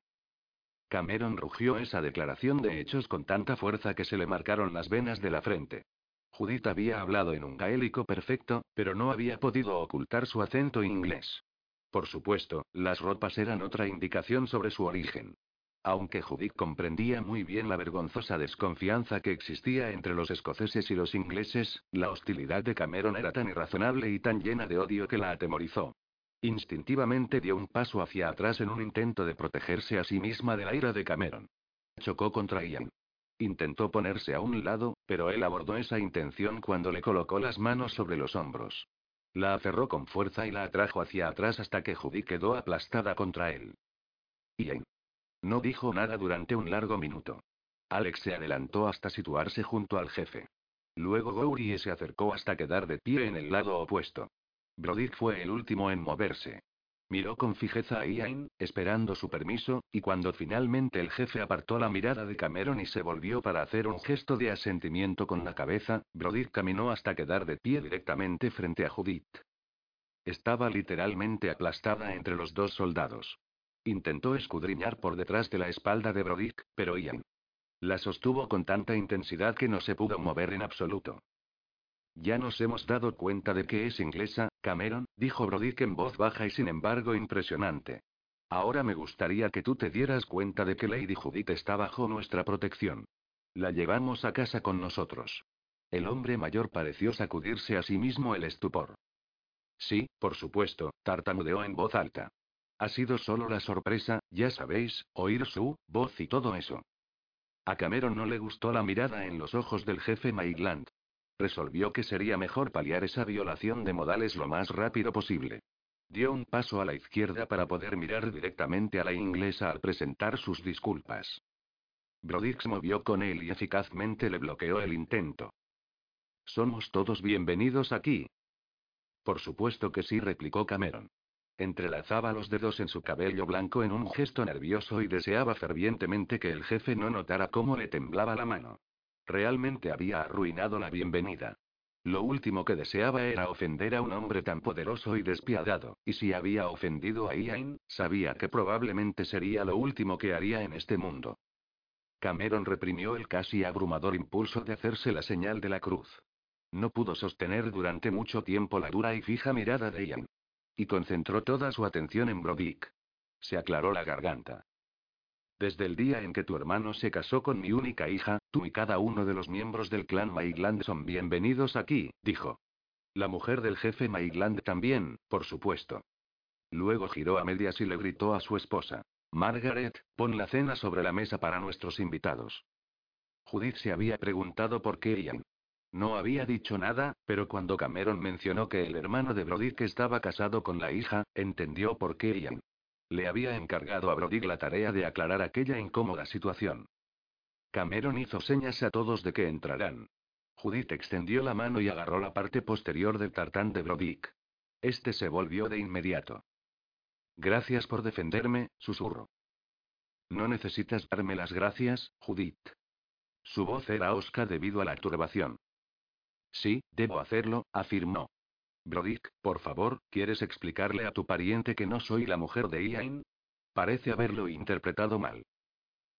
Speaker 1: Cameron rugió esa declaración de hechos con tanta fuerza que se le marcaron las venas de la frente. Judith había hablado en un gaélico perfecto, pero no había podido ocultar su acento inglés. Por supuesto, las ropas eran otra indicación sobre su origen. Aunque Judith comprendía muy bien la vergonzosa desconfianza que existía entre los escoceses y los ingleses, la hostilidad de Cameron era tan irrazonable y tan llena de odio que la atemorizó. Instintivamente dio un paso hacia atrás en un intento de protegerse a sí misma de la ira de Cameron. Chocó contra Ian. Intentó ponerse a un lado, pero él abordó esa intención cuando le colocó las manos sobre los hombros. La aferró con fuerza y la atrajo hacia atrás hasta que Judy quedó aplastada contra él. Ian. No dijo nada durante un largo minuto. Alex se adelantó hasta situarse junto al jefe. Luego Goury se acercó hasta quedar de pie en el lado opuesto. Brodick fue el último en moverse. Miró con fijeza a Ian, esperando su permiso, y cuando finalmente el jefe apartó la mirada de Cameron y se volvió para hacer un gesto de asentimiento con la cabeza, Brodick caminó hasta quedar de pie directamente frente a Judith. Estaba literalmente aplastada entre los dos soldados. Intentó escudriñar por detrás de la espalda de Brodick, pero Ian la sostuvo con tanta intensidad que no se pudo mover en absoluto. Ya nos hemos dado cuenta de que es inglesa, Cameron, dijo Brodick en voz baja y sin embargo impresionante. Ahora me gustaría que tú te dieras cuenta de que Lady Judith está bajo nuestra protección. La llevamos a casa con nosotros. El hombre mayor pareció sacudirse a sí mismo el estupor. Sí, por supuesto, tartamudeó en voz alta. Ha sido solo la sorpresa, ya sabéis, oír su voz y todo eso. A Cameron no le gustó la mirada en los ojos del jefe Maitland. Resolvió que sería mejor paliar esa violación de modales lo más rápido posible. Dio un paso a la izquierda para poder mirar directamente a la inglesa al presentar sus disculpas. Brodix movió con él y eficazmente le bloqueó el intento. Somos todos bienvenidos aquí. Por supuesto que sí, replicó Cameron. Entrelazaba los dedos en su cabello blanco en un gesto nervioso y deseaba fervientemente que el jefe no notara cómo le temblaba la mano. Realmente había arruinado la bienvenida. Lo último que deseaba era ofender a un hombre tan poderoso y despiadado, y si había ofendido a Ian, sabía que probablemente sería lo último que haría en este mundo. Cameron reprimió el casi abrumador impulso de hacerse la señal de la cruz. No pudo sostener durante mucho tiempo la dura y fija mirada de Ian. Y concentró toda su atención en Brodick. Se aclaró la garganta. Desde el día en que tu hermano se casó con mi única hija, tú y cada uno de los miembros del clan Maigland son bienvenidos aquí, dijo. La mujer del jefe Maigland también, por supuesto. Luego giró a medias y le gritó a su esposa. Margaret, pon la cena sobre la mesa para nuestros invitados. Judith se había preguntado por qué Ian. No había dicho nada, pero cuando Cameron mencionó que el hermano de Brodick estaba casado con la hija, entendió por qué Ian. Le había encargado a Brody la tarea de aclarar aquella incómoda situación. Cameron hizo señas a todos de que entrarán. Judith extendió la mano y agarró la parte posterior del tartán de Brodick. Este se volvió de inmediato. Gracias por defenderme, susurró. No necesitas darme las gracias, Judith. Su voz era osca debido a la turbación. Sí, debo hacerlo, afirmó. Brodick, por favor, ¿quieres explicarle a tu pariente que no soy la mujer de Ian? Parece haberlo interpretado mal.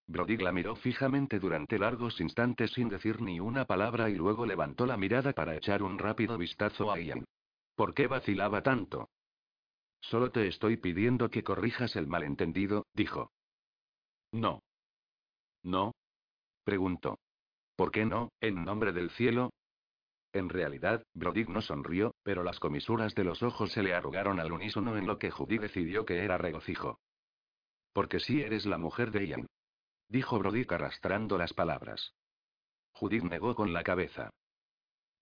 Speaker 1: Brodick la miró fijamente durante largos instantes sin decir ni una palabra y luego levantó la mirada para echar un rápido vistazo a Ian. ¿Por qué vacilaba tanto? Solo te estoy pidiendo que corrijas el malentendido, dijo. No. ¿No? preguntó. ¿Por qué no, en nombre del cielo? En realidad, Brody no sonrió, pero las comisuras de los ojos se le arrugaron al unísono en lo que Judy decidió que era regocijo. Porque sí eres la mujer de Ian. Dijo Brody arrastrando las palabras. Judith negó con la cabeza.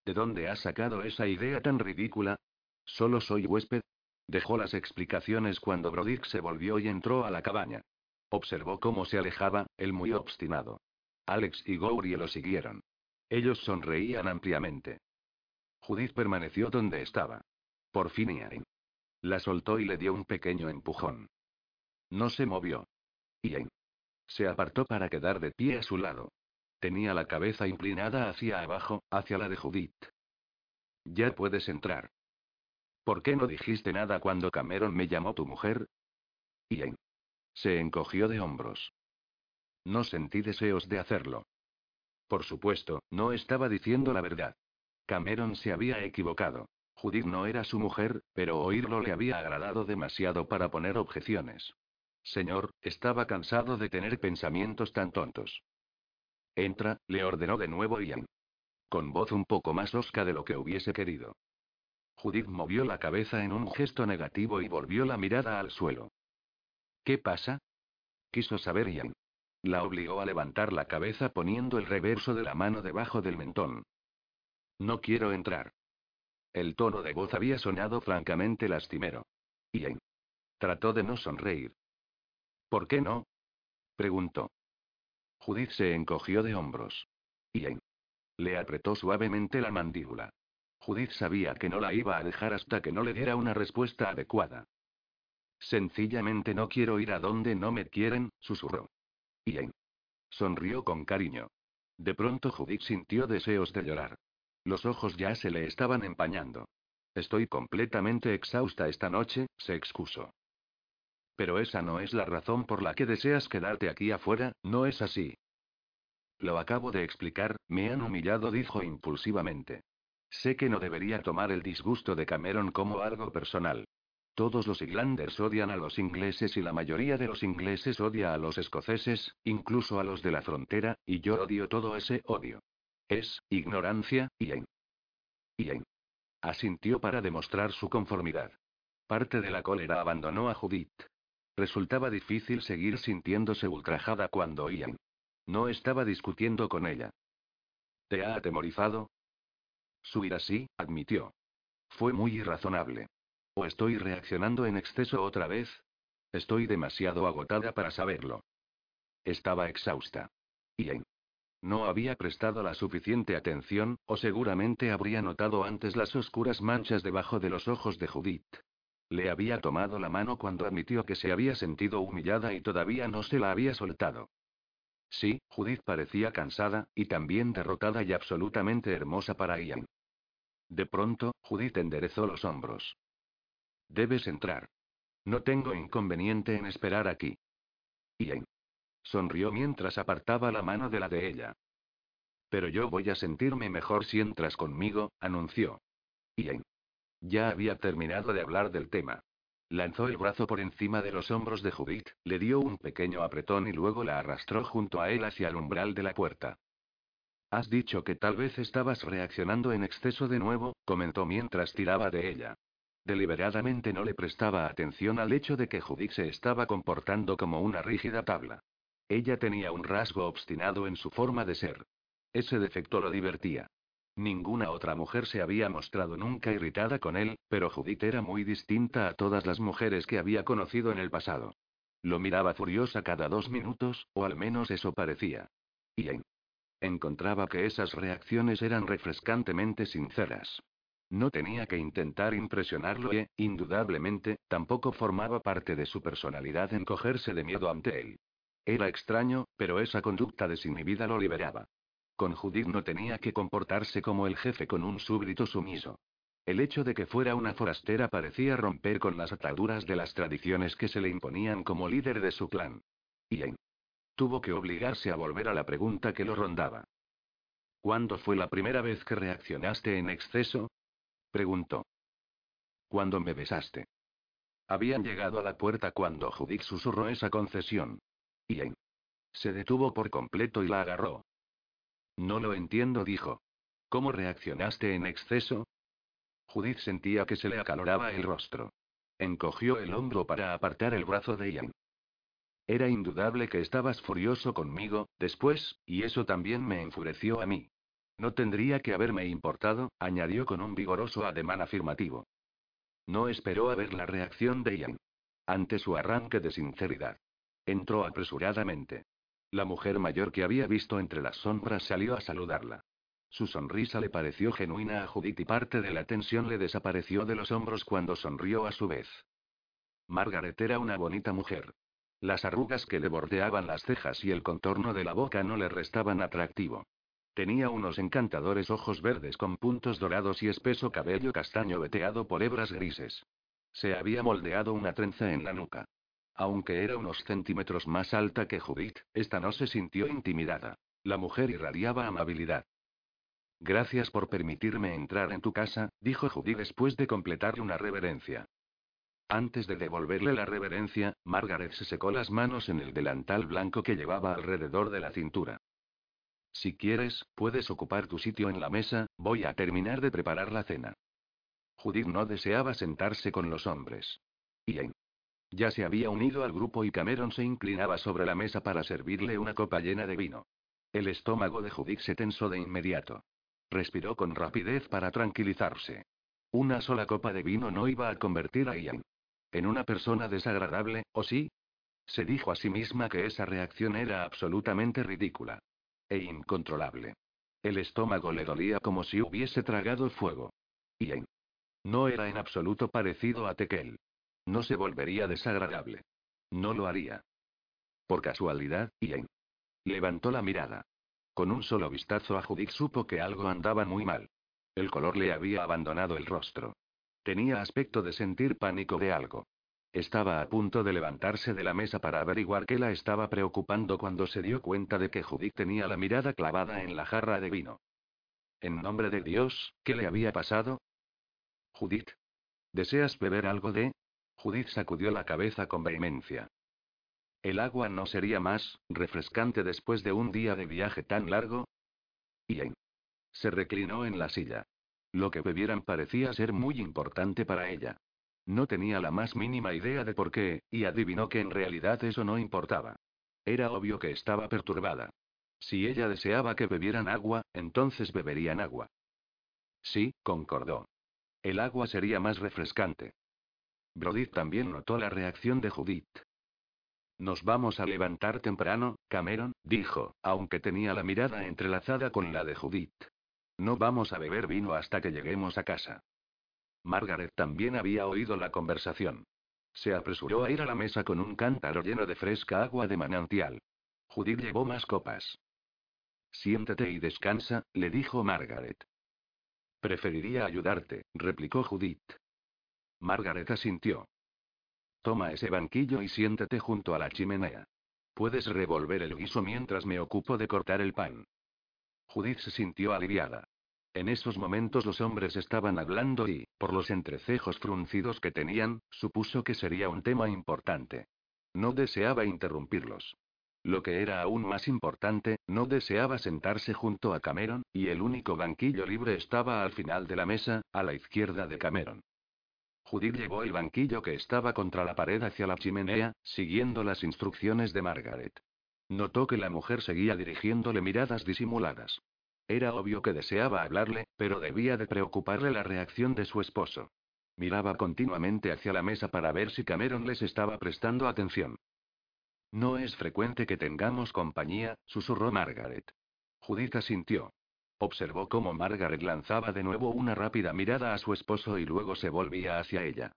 Speaker 1: ¿De dónde has sacado esa idea tan ridícula? Solo soy huésped. Dejó las explicaciones cuando Brodick se volvió y entró a la cabaña. Observó cómo se alejaba, él muy obstinado. Alex y Goury lo siguieron. Ellos sonreían ampliamente. Judith permaneció donde estaba. Por fin Ian. La soltó y le dio un pequeño empujón. No se movió. Ian. Se apartó para quedar de pie a su lado. Tenía la cabeza inclinada hacia abajo, hacia la de Judith. Ya puedes entrar. ¿Por qué no dijiste nada cuando Cameron me llamó tu mujer? Ian. Se encogió de hombros. No sentí deseos de hacerlo. Por supuesto, no estaba diciendo la verdad. Cameron se había equivocado. Judith no era su mujer, pero oírlo le había agradado demasiado para poner objeciones. Señor, estaba cansado de tener pensamientos tan tontos. Entra, le ordenó de nuevo Ian. Con voz un poco más osca de lo que hubiese querido. Judith movió la cabeza en un gesto negativo y volvió la mirada al suelo. ¿Qué pasa? Quiso saber Ian. La obligó a levantar la cabeza poniendo el reverso de la mano debajo del mentón. No quiero entrar. El tono de voz había sonado francamente lastimero. Ian. Trató de no sonreír. ¿Por qué no? preguntó. Judith se encogió de hombros. Ian. Le apretó suavemente la mandíbula. Judith sabía que no la iba a dejar hasta que no le diera una respuesta adecuada. Sencillamente no quiero ir a donde no me quieren, susurró. Ian. Sonrió con cariño. De pronto Judith sintió deseos de llorar. Los ojos ya se le estaban empañando. Estoy completamente exhausta esta noche, se excusó. Pero esa no es la razón por la que deseas quedarte aquí afuera, ¿no es así? Lo acabo de explicar, me han humillado, dijo impulsivamente. Sé que no debería tomar el disgusto de Cameron como algo personal. Todos los Iglanders odian a los ingleses y la mayoría de los ingleses odia a los escoceses, incluso a los de la frontera, y yo odio todo ese odio. Es, ignorancia, Ian. Ian. Asintió para demostrar su conformidad. Parte de la cólera abandonó a Judith. Resultaba difícil seguir sintiéndose ultrajada cuando Ian. No estaba discutiendo con ella. ¿Te ha atemorizado? Su ira sí, admitió. Fue muy irrazonable. ¿O estoy reaccionando en exceso otra vez? Estoy demasiado agotada para saberlo. Estaba exhausta. Ian. No había prestado la suficiente atención, o seguramente habría notado antes las oscuras manchas debajo de los ojos de Judith. Le había tomado la mano cuando admitió que se había sentido humillada y todavía no se la había soltado. Sí, Judith parecía cansada, y también derrotada y absolutamente hermosa para Ian. De pronto, Judith enderezó los hombros. Debes entrar. No tengo inconveniente en esperar aquí. Ian. Sonrió mientras apartaba la mano de la de ella. Pero yo voy a sentirme mejor si entras conmigo, anunció. Ian. Ya había terminado de hablar del tema. Lanzó el brazo por encima de los hombros de Judith, le dio un pequeño apretón y luego la arrastró junto a él hacia el umbral de la puerta. Has dicho que tal vez estabas reaccionando en exceso de nuevo, comentó mientras tiraba de ella. Deliberadamente no le prestaba atención al hecho de que Judith se estaba comportando como una rígida tabla. Ella tenía un rasgo obstinado en su forma de ser. Ese defecto lo divertía. Ninguna otra mujer se había mostrado nunca irritada con él, pero Judith era muy distinta a todas las mujeres que había conocido en el pasado. Lo miraba furiosa cada dos minutos, o al menos eso parecía. Y encontraba que esas reacciones eran refrescantemente sinceras. No tenía que intentar impresionarlo y, indudablemente, tampoco formaba parte de su personalidad encogerse de miedo ante él. Era extraño, pero esa conducta desinhibida lo liberaba. Con Judith no tenía que comportarse como el jefe con un súbdito sumiso. El hecho de que fuera una forastera parecía romper con las ataduras de las tradiciones que se le imponían como líder de su clan. Y tuvo que obligarse a volver a la pregunta que lo rondaba. ¿Cuándo fue la primera vez que reaccionaste en exceso? Preguntó. Cuando me besaste. Habían llegado a la puerta cuando Judith susurró esa concesión. Y se detuvo por completo y la agarró. No lo entiendo, dijo. ¿Cómo reaccionaste en exceso? Judith sentía que se le acaloraba el rostro. Encogió el hombro para apartar el brazo de Ian. Era indudable que estabas furioso conmigo, después, y eso también me enfureció a mí. No tendría que haberme importado, añadió con un vigoroso ademán afirmativo. No esperó a ver la reacción de Ian. Ante su arranque de sinceridad. Entró apresuradamente. La mujer mayor que había visto entre las sombras salió a saludarla. Su sonrisa le pareció genuina a Judith y parte de la tensión le desapareció de los hombros cuando sonrió a su vez. Margaret era una bonita mujer. Las arrugas que le bordeaban las cejas y el contorno de la boca no le restaban atractivo. Tenía unos encantadores ojos verdes con puntos dorados y espeso cabello castaño veteado por hebras grises. Se había moldeado una trenza en la nuca. Aunque era unos centímetros más alta que Judith, esta no se sintió intimidada. La mujer irradiaba amabilidad. Gracias por permitirme entrar en tu casa, dijo Judith después de completar una reverencia. Antes de devolverle la reverencia, Margaret se secó las manos en el delantal blanco que llevaba alrededor de la cintura. Si quieres, puedes ocupar tu sitio en la mesa, voy a terminar de preparar la cena. Judith no deseaba sentarse con los hombres. Ian. Ya se había unido al grupo y Cameron se inclinaba sobre la mesa para servirle una copa llena de vino. El estómago de Judith se tensó de inmediato. Respiró con rapidez para tranquilizarse. Una sola copa de vino no iba a convertir a Ian en una persona desagradable, ¿o sí? Se dijo a sí misma que esa reacción era absolutamente ridícula. E incontrolable. El estómago le dolía como si hubiese tragado fuego. Ian. No era en absoluto parecido a Tekel. No se volvería desagradable. No lo haría. Por casualidad, Ian. Levantó la mirada. Con un solo vistazo a Judith supo que algo andaba muy mal. El color le había abandonado el rostro. Tenía aspecto de sentir pánico de algo. Estaba a punto de levantarse de la mesa para averiguar qué la estaba preocupando cuando se dio cuenta de que Judith tenía la mirada clavada en la jarra de vino. En nombre de Dios, ¿qué le había pasado? Judith. ¿Deseas beber algo de? Judith sacudió la cabeza con vehemencia. ¿El agua no sería más refrescante después de un día de viaje tan largo? Ian. Se reclinó en la silla. Lo que bebieran parecía ser muy importante para ella. No tenía la más mínima idea de por qué, y adivinó que en realidad eso no importaba. Era obvio que estaba perturbada. Si ella deseaba que bebieran agua, entonces beberían agua. Sí, concordó. El agua sería más refrescante. Brody también notó la reacción de Judith. Nos vamos a levantar temprano, Cameron, dijo, aunque tenía la mirada entrelazada con la de Judith. No vamos a beber vino hasta que lleguemos a casa. Margaret también había oído la conversación. Se apresuró a ir a la mesa con un cántaro lleno de fresca agua de manantial. Judith llevó más copas. Siéntate y descansa, le dijo Margaret. Preferiría ayudarte, replicó Judith. Margaret asintió. Toma ese banquillo y siéntate junto a la chimenea. Puedes revolver el guiso mientras me ocupo de cortar el pan. Judith se sintió aliviada. En esos momentos los hombres estaban hablando y, por los entrecejos fruncidos que tenían, supuso que sería un tema importante. No deseaba interrumpirlos. Lo que era aún más importante, no deseaba sentarse junto a Cameron, y el único banquillo libre estaba al final de la mesa, a la izquierda de Cameron. Judith llevó el banquillo que estaba contra la pared hacia la chimenea, siguiendo las instrucciones de Margaret. Notó que la mujer seguía dirigiéndole miradas disimuladas. Era obvio que deseaba hablarle, pero debía de preocuparle la reacción de su esposo. Miraba continuamente hacia la mesa para ver si Cameron les estaba prestando atención. No es frecuente que tengamos compañía, susurró Margaret. Judith asintió. Observó cómo Margaret lanzaba de nuevo una rápida mirada a su esposo y luego se volvía hacia ella.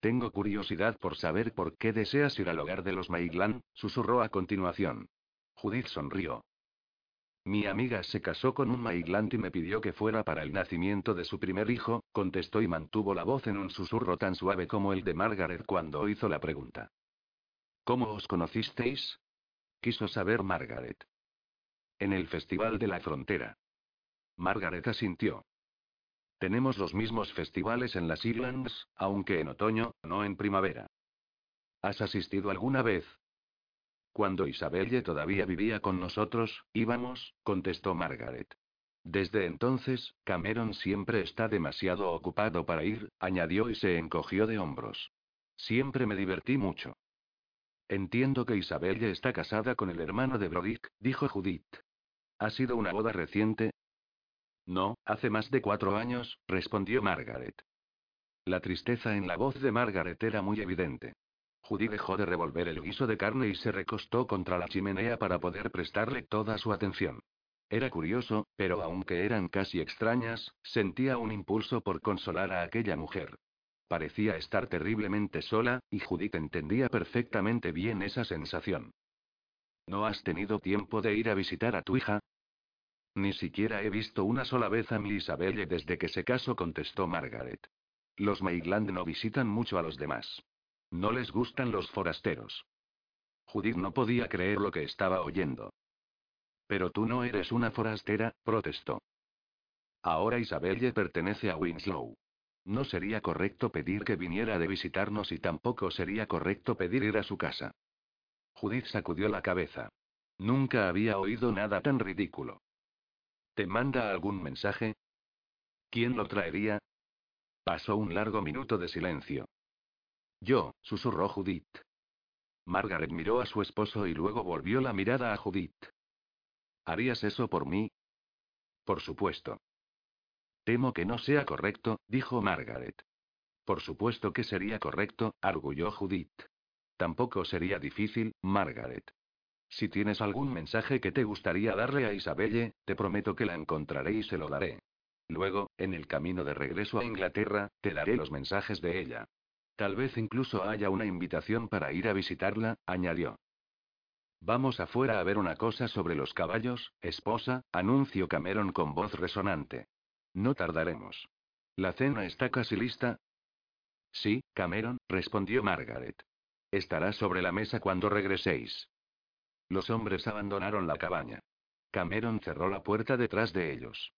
Speaker 1: Tengo curiosidad por saber por qué deseas ir al hogar de los Maitland, susurró a continuación. Judith sonrió. Mi amiga se casó con un Maitland y me pidió que fuera para el nacimiento de su primer hijo, contestó y mantuvo la voz en un susurro tan suave como el de Margaret cuando hizo la pregunta. ¿Cómo os conocisteis? Quiso saber Margaret. En el Festival de la Frontera. Margaret asintió. Tenemos los mismos festivales en las Islands, aunque en otoño, no en primavera. ¿Has asistido alguna vez? Cuando Isabelle todavía vivía con nosotros, íbamos, contestó Margaret. Desde entonces, Cameron siempre está demasiado ocupado para ir, añadió y se encogió de hombros. Siempre me divertí mucho. Entiendo que Isabelle está casada con el hermano de Brodick, dijo Judith. ¿Ha sido una boda reciente? No, hace más de cuatro años, respondió Margaret. La tristeza en la voz de Margaret era muy evidente. Judith dejó de revolver el guiso de carne y se recostó contra la chimenea para poder prestarle toda su atención. Era curioso, pero aunque eran casi extrañas, sentía un impulso por consolar a aquella mujer. Parecía estar terriblemente sola, y Judith entendía perfectamente bien esa sensación. ¿No has tenido tiempo de ir a visitar a tu hija? Ni siquiera he visto una sola vez a mi Isabelle desde que se casó, contestó Margaret. Los Maitland no visitan mucho a los demás. No les gustan los forasteros. Judith no podía creer lo que estaba oyendo. Pero tú no eres una forastera, protestó. Ahora Isabelle pertenece a Winslow. No sería correcto pedir que viniera de visitarnos y tampoco sería correcto pedir ir a su casa. Judith sacudió la cabeza. Nunca había oído nada tan ridículo. ¿Te manda algún mensaje? ¿Quién lo traería? Pasó un largo minuto de silencio. Yo, susurró Judith. Margaret miró a su esposo y luego volvió la mirada a Judith. ¿Harías eso por mí? Por supuesto. Temo que no sea correcto, dijo Margaret. Por supuesto que sería correcto, arguyó Judith. Tampoco sería difícil, Margaret. Si tienes algún mensaje que te gustaría darle a Isabelle, te prometo que la encontraré y se lo daré. Luego, en el camino de regreso a Inglaterra, te daré los mensajes de ella. Tal vez incluso haya una invitación para ir a visitarla, añadió. Vamos afuera a ver una cosa sobre los caballos, esposa, anunció Cameron con voz resonante. No tardaremos. ¿La cena está casi lista? Sí, Cameron, respondió Margaret. Estará sobre la mesa cuando regreséis. Los hombres abandonaron la cabaña. Cameron cerró la puerta detrás de ellos.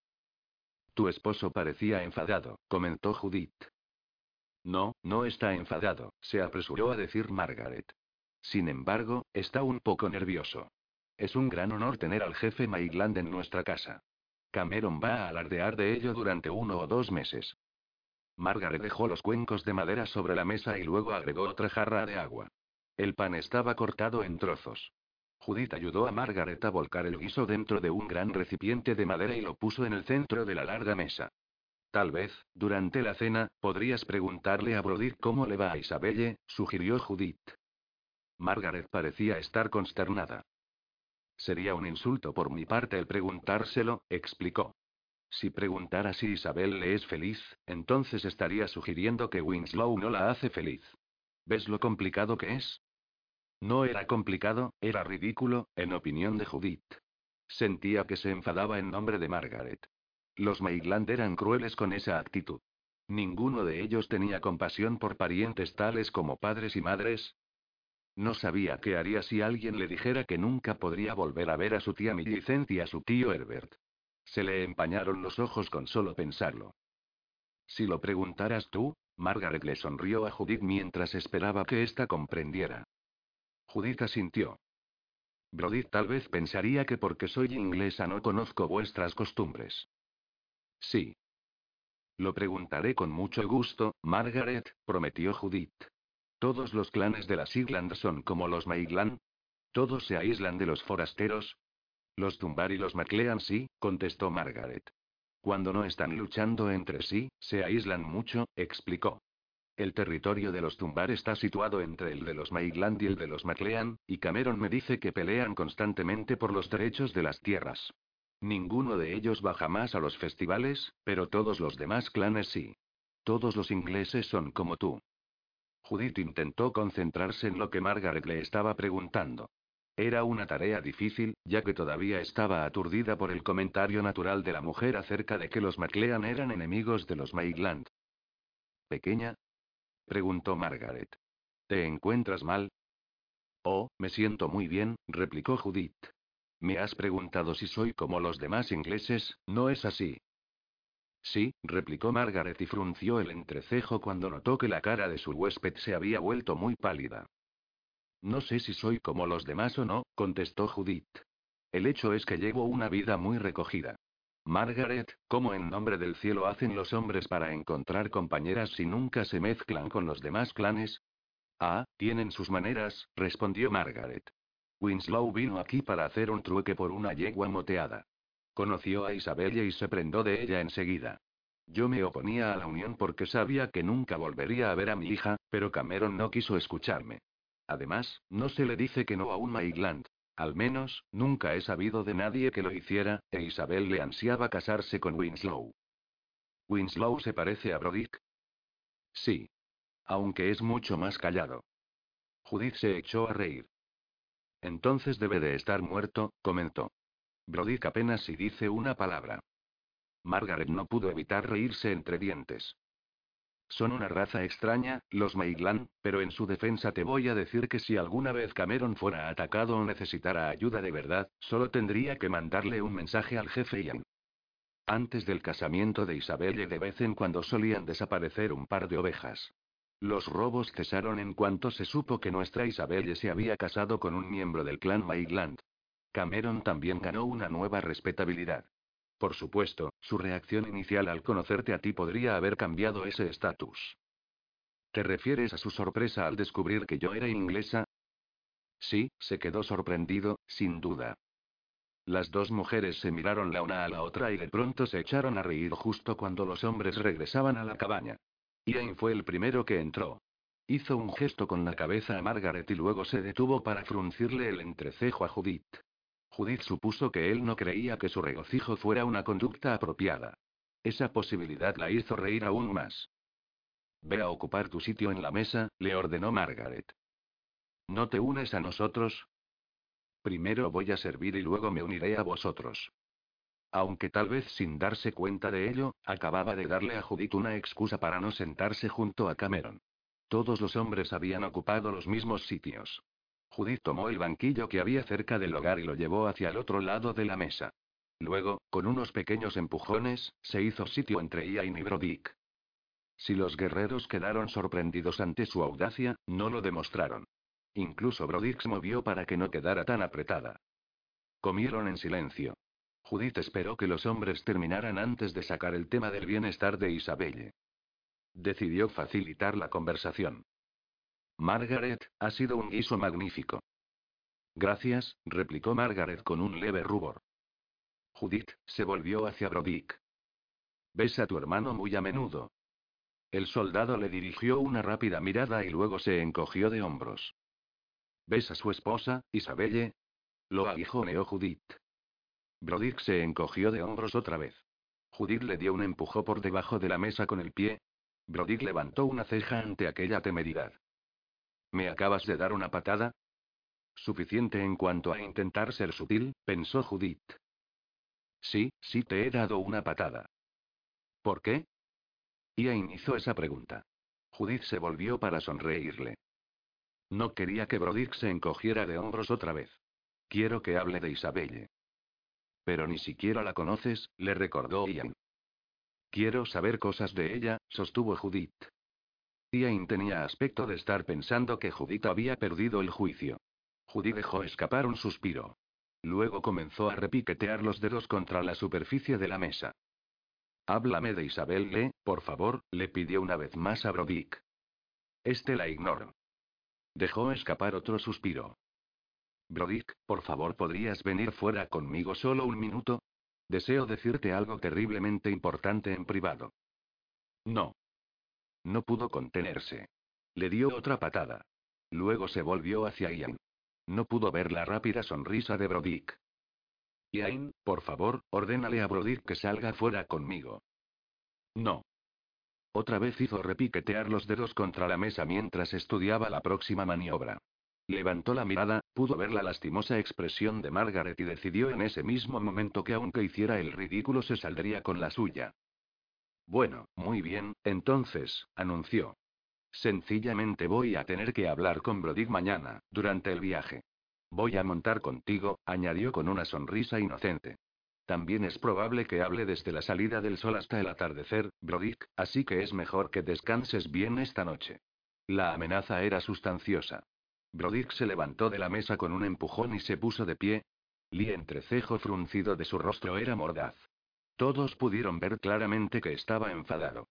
Speaker 1: Tu esposo parecía enfadado, comentó Judith. No, no está enfadado, se apresuró a decir Margaret. Sin embargo, está un poco nervioso. Es un gran honor tener al jefe Maitland en nuestra casa. Cameron va a alardear de ello durante uno o dos meses. Margaret dejó los cuencos de madera sobre la mesa y luego agregó otra jarra de agua. El pan estaba cortado en trozos. Judith ayudó a Margaret a volcar el guiso dentro de un gran recipiente de madera y lo puso en el centro de la larga mesa. Tal vez, durante la cena, podrías preguntarle a Brody cómo le va a Isabelle, sugirió Judith. Margaret parecía estar consternada. Sería un insulto por mi parte el preguntárselo, explicó. Si preguntara si Isabel le es feliz, entonces estaría sugiriendo que Winslow no la hace feliz. ¿Ves lo complicado que es? No era complicado, era ridículo, en opinión de Judith. Sentía que se enfadaba en nombre de Margaret. Los Maitland eran crueles con esa actitud. Ninguno de ellos tenía compasión por parientes tales como padres y madres. No sabía qué haría si alguien le dijera que nunca podría volver a ver a su tía Millicent y a su tío Herbert. Se le empañaron los ojos con solo pensarlo. Si lo preguntaras tú, Margaret le sonrió a Judith mientras esperaba que ésta comprendiera. Judith asintió. Brody tal vez pensaría que porque soy inglesa no conozco vuestras costumbres. Sí. Lo preguntaré con mucho gusto, Margaret, prometió Judith. ¿Todos los clanes de las Island son como los Maitland? ¿Todos se aíslan de los forasteros? Los Tumbar y los MacLean sí, contestó Margaret. Cuando no están luchando entre sí, se aíslan mucho, explicó. El territorio de los Tumbar está situado entre el de los Maitland y el de los MacLean, y Cameron me dice que pelean constantemente por los derechos de las tierras. Ninguno de ellos va jamás a los festivales, pero todos los demás clanes sí. Todos los ingleses son como tú. Judith intentó concentrarse en lo que Margaret le estaba preguntando. Era una tarea difícil, ya que todavía estaba aturdida por el comentario natural de la mujer acerca de que los MacLean eran enemigos de los Maitland. Pequeña, preguntó Margaret. ¿Te encuentras mal? Oh, me siento muy bien, replicó Judith. Me has preguntado si soy como los demás ingleses, ¿no es así? Sí, replicó Margaret y frunció el entrecejo cuando notó que la cara de su huésped se había vuelto muy pálida. No sé si soy como los demás o no, contestó Judith. El hecho es que llevo una vida muy recogida. Margaret, ¿cómo en nombre del cielo hacen los hombres para encontrar compañeras si nunca se mezclan con los demás clanes? Ah, tienen sus maneras, respondió Margaret. Winslow vino aquí para hacer un trueque por una yegua moteada. Conoció a Isabella y se prendó de ella enseguida. Yo me oponía a la unión porque sabía que nunca volvería a ver a mi hija, pero Cameron no quiso escucharme. Además, no se le dice que no a un Maitland. Al menos, nunca he sabido de nadie que lo hiciera, e Isabel le ansiaba casarse con Winslow. ¿Winslow se parece a Brodick? Sí. Aunque es mucho más callado. Judith se echó a reír. Entonces debe de estar muerto, comentó. Brodick apenas si dice una palabra. Margaret no pudo evitar reírse entre dientes. Son una raza extraña, los Maitland, pero en su defensa te voy a decir que si alguna vez Cameron fuera atacado o necesitara ayuda de verdad, solo tendría que mandarle un mensaje al jefe Ian. Antes del casamiento de Isabelle de vez en cuando solían desaparecer un par de ovejas. Los robos cesaron en cuanto se supo que nuestra Isabelle se había casado con un miembro del clan Maitland. Cameron también ganó una nueva respetabilidad. Por supuesto, su reacción inicial al conocerte a ti podría haber cambiado ese estatus. ¿Te refieres a su sorpresa al descubrir que yo era inglesa? Sí, se quedó sorprendido, sin duda. Las dos mujeres se miraron la una a la otra y de pronto se echaron a reír justo cuando los hombres regresaban a la cabaña. Ian fue el primero que entró. Hizo un gesto con la cabeza a Margaret y luego se detuvo para fruncirle el entrecejo a Judith. Judith supuso que él no creía que su regocijo fuera una conducta apropiada. Esa posibilidad la hizo reír aún más. Ve a ocupar tu sitio en la mesa, le ordenó Margaret. ¿No te unes a nosotros? Primero voy a servir y luego me uniré a vosotros. Aunque tal vez sin darse cuenta de ello, acababa de darle a Judith una excusa para no sentarse junto a Cameron. Todos los hombres habían ocupado los mismos sitios. Judith tomó el banquillo que había cerca del hogar y lo llevó hacia el otro lado de la mesa. Luego, con unos pequeños empujones, se hizo sitio entre Ian y Brodick. Si los guerreros quedaron sorprendidos ante su audacia, no lo demostraron. Incluso Brodick se movió para que no quedara tan apretada. Comieron en silencio. Judith esperó que los hombres terminaran antes de sacar el tema del bienestar de Isabelle. Decidió facilitar la conversación. Margaret, ha sido un guiso magnífico. Gracias, replicó Margaret con un leve rubor. Judith se volvió hacia Brodick. ¿Ves a tu hermano muy a menudo? El soldado le dirigió una rápida mirada y luego se encogió de hombros. ¿Ves a su esposa, Isabelle? Lo aguijoneó Judith. Brodick se encogió de hombros otra vez. Judith le dio un empujo por debajo de la mesa con el pie. Brodick levantó una ceja ante aquella temeridad. ¿Me acabas de dar una patada? Suficiente en cuanto a intentar ser sutil, pensó Judith. Sí, sí te he dado una patada. ¿Por qué? Ian hizo esa pregunta. Judith se volvió para sonreírle. No quería que Brodick se encogiera de hombros otra vez. Quiero que hable de Isabelle. Pero ni siquiera la conoces, le recordó Ian. Quiero saber cosas de ella, sostuvo Judith. Ian tenía aspecto de estar pensando que Judith había perdido el juicio. Judith dejó escapar un suspiro. Luego comenzó a repiquetear los dedos contra la superficie de la mesa. Háblame de Isabelle, por favor, le pidió una vez más a Brodick. Este la ignoró. Dejó escapar otro suspiro. Brodick, por favor, ¿podrías venir fuera conmigo solo un minuto? Deseo decirte algo terriblemente importante en privado. No. No pudo contenerse. Le dio otra patada. Luego se volvió hacia Ian. No pudo ver la rápida sonrisa de Brodick. Ian, por favor, ordénale a Brodick que salga fuera conmigo. No. Otra vez hizo repiquetear los dedos contra la mesa mientras estudiaba la próxima maniobra. Levantó la mirada, pudo ver la lastimosa expresión de Margaret y decidió en ese mismo momento que aunque hiciera el ridículo se saldría con la suya. Bueno, muy bien, entonces, anunció. Sencillamente voy a tener que hablar con Brodick mañana, durante el viaje. Voy a montar contigo, añadió con una sonrisa inocente. También es probable que hable desde la salida del sol hasta el atardecer, Brodick, así que es mejor que descanses bien esta noche. La amenaza era sustanciosa. Brodick se levantó de la mesa con un empujón y se puso de pie. Lee entrecejo fruncido de su rostro era mordaz. Todos pudieron ver claramente que estaba enfadado.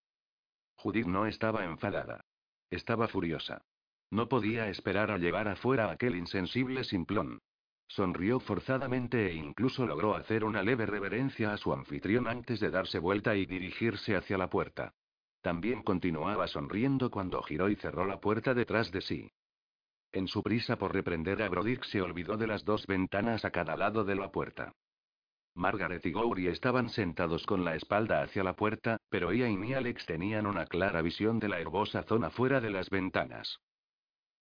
Speaker 1: Judith no estaba enfadada. Estaba furiosa. No podía esperar a llevar afuera a aquel insensible simplón. Sonrió forzadamente e incluso logró hacer una leve reverencia a su anfitrión antes de darse vuelta y dirigirse hacia la puerta. También continuaba sonriendo cuando giró y cerró la puerta detrás de sí. En su prisa por reprender a Brodick se olvidó de las dos ventanas a cada lado de la puerta. Margaret y Gowrie estaban sentados con la espalda hacia la puerta, pero Ian y Alex tenían una clara visión de la herbosa zona fuera de las ventanas.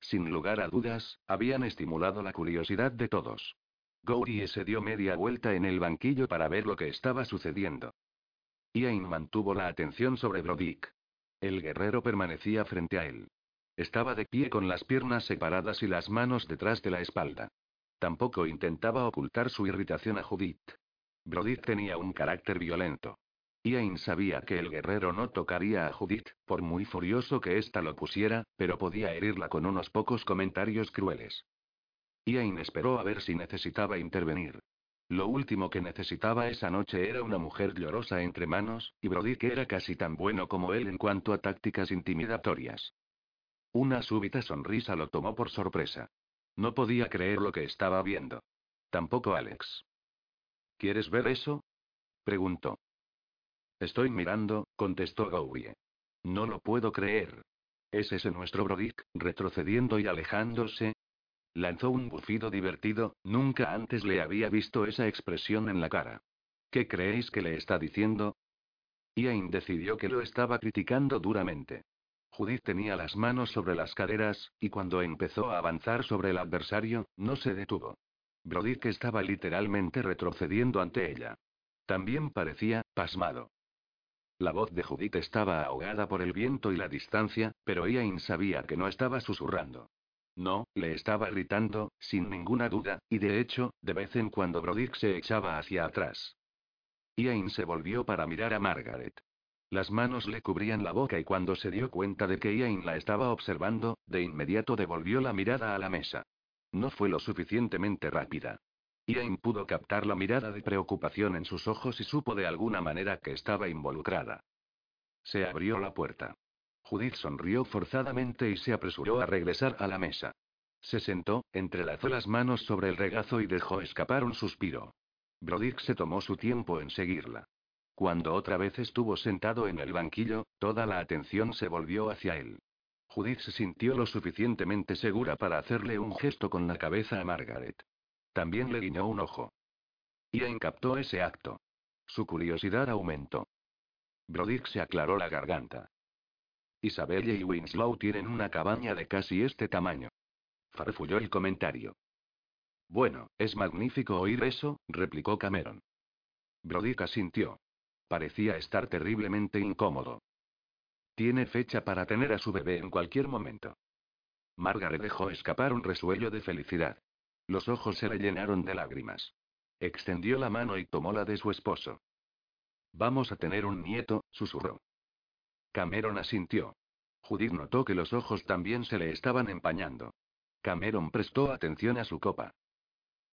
Speaker 1: Sin lugar a dudas, habían estimulado la curiosidad de todos. Gowrie se dio media vuelta en el banquillo para ver lo que estaba sucediendo. Ian mantuvo la atención sobre Brodick. El guerrero permanecía frente a él. Estaba de pie con las piernas separadas y las manos detrás de la espalda. Tampoco intentaba ocultar su irritación a Judith. Brodick tenía un carácter violento. Ian sabía que el guerrero no tocaría a Judith, por muy furioso que ésta lo pusiera, pero podía herirla con unos pocos comentarios crueles. Ian esperó a ver si necesitaba intervenir. Lo último que necesitaba esa noche era una mujer llorosa entre manos, y Brodick era casi tan bueno como él en cuanto a tácticas intimidatorias. Una súbita sonrisa lo tomó por sorpresa. No podía creer lo que estaba viendo. Tampoco Alex. ¿Quieres ver eso? preguntó. Estoy mirando, contestó Gowrie. No lo puedo creer. ¿Es ese nuestro Brodick, retrocediendo y alejándose? Lanzó un bufido divertido, nunca antes le había visto esa expresión en la cara. ¿Qué creéis que le está diciendo? Ian decidió que lo estaba criticando duramente. Judith tenía las manos sobre las caderas, y cuando empezó a avanzar sobre el adversario, no se detuvo. Brodick estaba literalmente retrocediendo ante ella. También parecía, pasmado. La voz de Judith estaba ahogada por el viento y la distancia, pero Ian sabía que no estaba susurrando. No, le estaba gritando, sin ninguna duda, y de hecho, de vez en cuando Brodick se echaba hacia atrás. Ian se volvió para mirar a Margaret. Las manos le cubrían la boca y cuando se dio cuenta de que Ian la estaba observando, de inmediato devolvió la mirada a la mesa. No fue lo suficientemente rápida. Ian pudo captar la mirada de preocupación en sus ojos y supo de alguna manera que estaba involucrada. Se abrió la puerta. Judith sonrió forzadamente y se apresuró a regresar a la mesa. Se sentó, entrelazó las manos sobre el regazo y dejó escapar un suspiro. Brodick se tomó su tiempo en seguirla. Cuando otra vez estuvo sentado en el banquillo, toda la atención se volvió hacia él. Judith se sintió lo suficientemente segura para hacerle un gesto con la cabeza a Margaret. También le guiñó un ojo. Ian captó ese acto. Su curiosidad aumentó. Brodick se aclaró la garganta. Isabella y Winslow tienen una cabaña de casi este tamaño. Farfulló el comentario. Bueno, es magnífico oír eso, replicó Cameron. Brodick asintió. Parecía estar terriblemente incómodo. Tiene fecha para tener a su bebé en cualquier momento. Margaret dejó escapar un resuello de felicidad. Los ojos se le llenaron de lágrimas. Extendió la mano y tomó la de su esposo. Vamos a tener un nieto, susurró. Cameron asintió. Judith notó que los ojos también se le estaban empañando. Cameron prestó atención a su copa.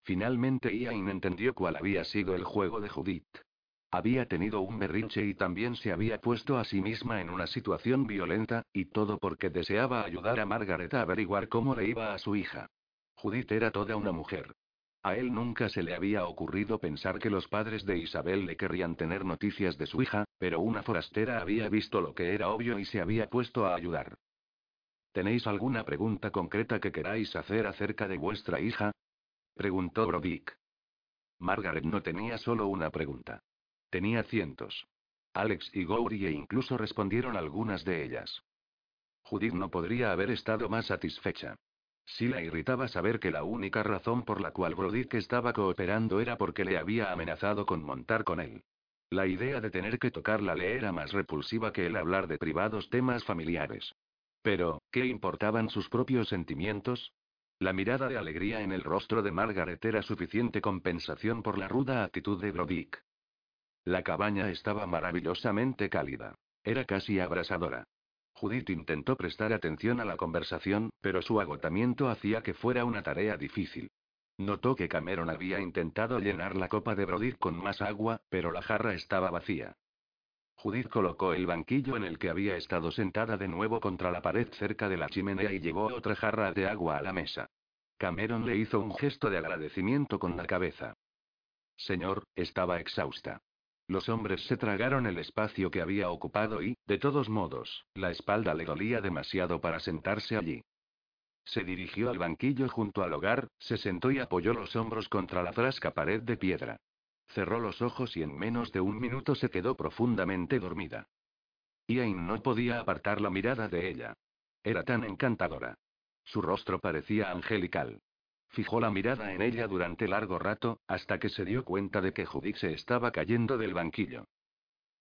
Speaker 1: Finalmente Ian entendió cuál había sido el juego de Judith. Había tenido un berrinche y también se había puesto a sí misma en una situación violenta, y todo porque deseaba ayudar a Margaret a averiguar cómo le iba a su hija. Judith era toda una mujer. A él nunca se le había ocurrido pensar que los padres de Isabel le querrían tener noticias de su hija, pero una forastera había visto lo que era obvio y se había puesto a ayudar. ¿Tenéis alguna pregunta concreta que queráis hacer acerca de vuestra hija? preguntó Brodick. Margaret no tenía solo una pregunta. Tenía cientos. Alex y Gourie incluso respondieron algunas de ellas. Judith no podría haber estado más satisfecha. Sí la irritaba saber que la única razón por la cual Brodick estaba cooperando era porque le había amenazado con montar con él. La idea de tener que tocarla le era más repulsiva que el hablar de privados temas familiares. Pero, ¿qué importaban sus propios sentimientos? La mirada de alegría en el rostro de Margaret era suficiente compensación por la ruda actitud de Brodick. La cabaña estaba maravillosamente cálida. Era casi abrasadora. Judith intentó prestar atención a la conversación, pero su agotamiento hacía que fuera una tarea difícil. Notó que Cameron había intentado llenar la copa de Brodick con más agua, pero la jarra estaba vacía. Judith colocó el banquillo en el que había estado sentada de nuevo contra la pared cerca de la chimenea y llevó otra jarra de agua a la mesa. Cameron le hizo un gesto de agradecimiento con la cabeza. Señor, estaba exhausta. Los hombres se tragaron el espacio que había ocupado y, de todos modos, la espalda le dolía demasiado para sentarse allí. Se dirigió al banquillo junto al hogar, se sentó y apoyó los hombros contra la frasca pared de piedra. Cerró los ojos y en menos de un minuto se quedó profundamente dormida. Ian no podía apartar la mirada de ella. Era tan encantadora. Su rostro parecía angelical. Fijó la mirada en ella durante largo rato, hasta que se dio cuenta de que Judith se estaba cayendo del banquillo.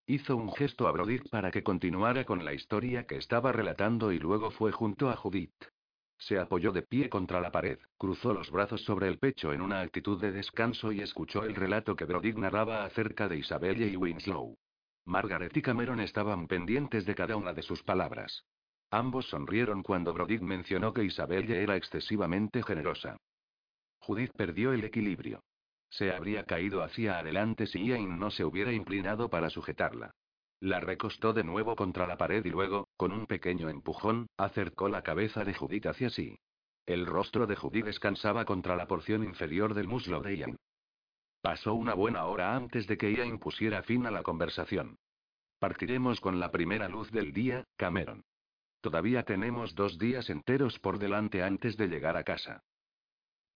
Speaker 1: Hizo un gesto a Brodick para que continuara con la historia que estaba relatando y luego fue junto a Judith. Se apoyó de pie contra la pared, cruzó los brazos sobre el pecho en una actitud de descanso y escuchó el relato que Brodick narraba acerca de Isabelle y Winslow. Margaret y Cameron estaban pendientes de cada una de sus palabras. Ambos sonrieron cuando Brodick mencionó que Isabelle era excesivamente generosa. Judith perdió el equilibrio. Se habría caído hacia adelante si Ian no se hubiera inclinado para sujetarla. La recostó de nuevo contra la pared y luego, con un pequeño empujón, acercó la cabeza de Judith hacia sí. El rostro de Judith descansaba contra la porción inferior del muslo de Ian. Pasó una buena hora antes de que Ian pusiera fin a la conversación. Partiremos con la primera luz del día, Cameron. Todavía tenemos dos días enteros por delante antes de llegar a casa.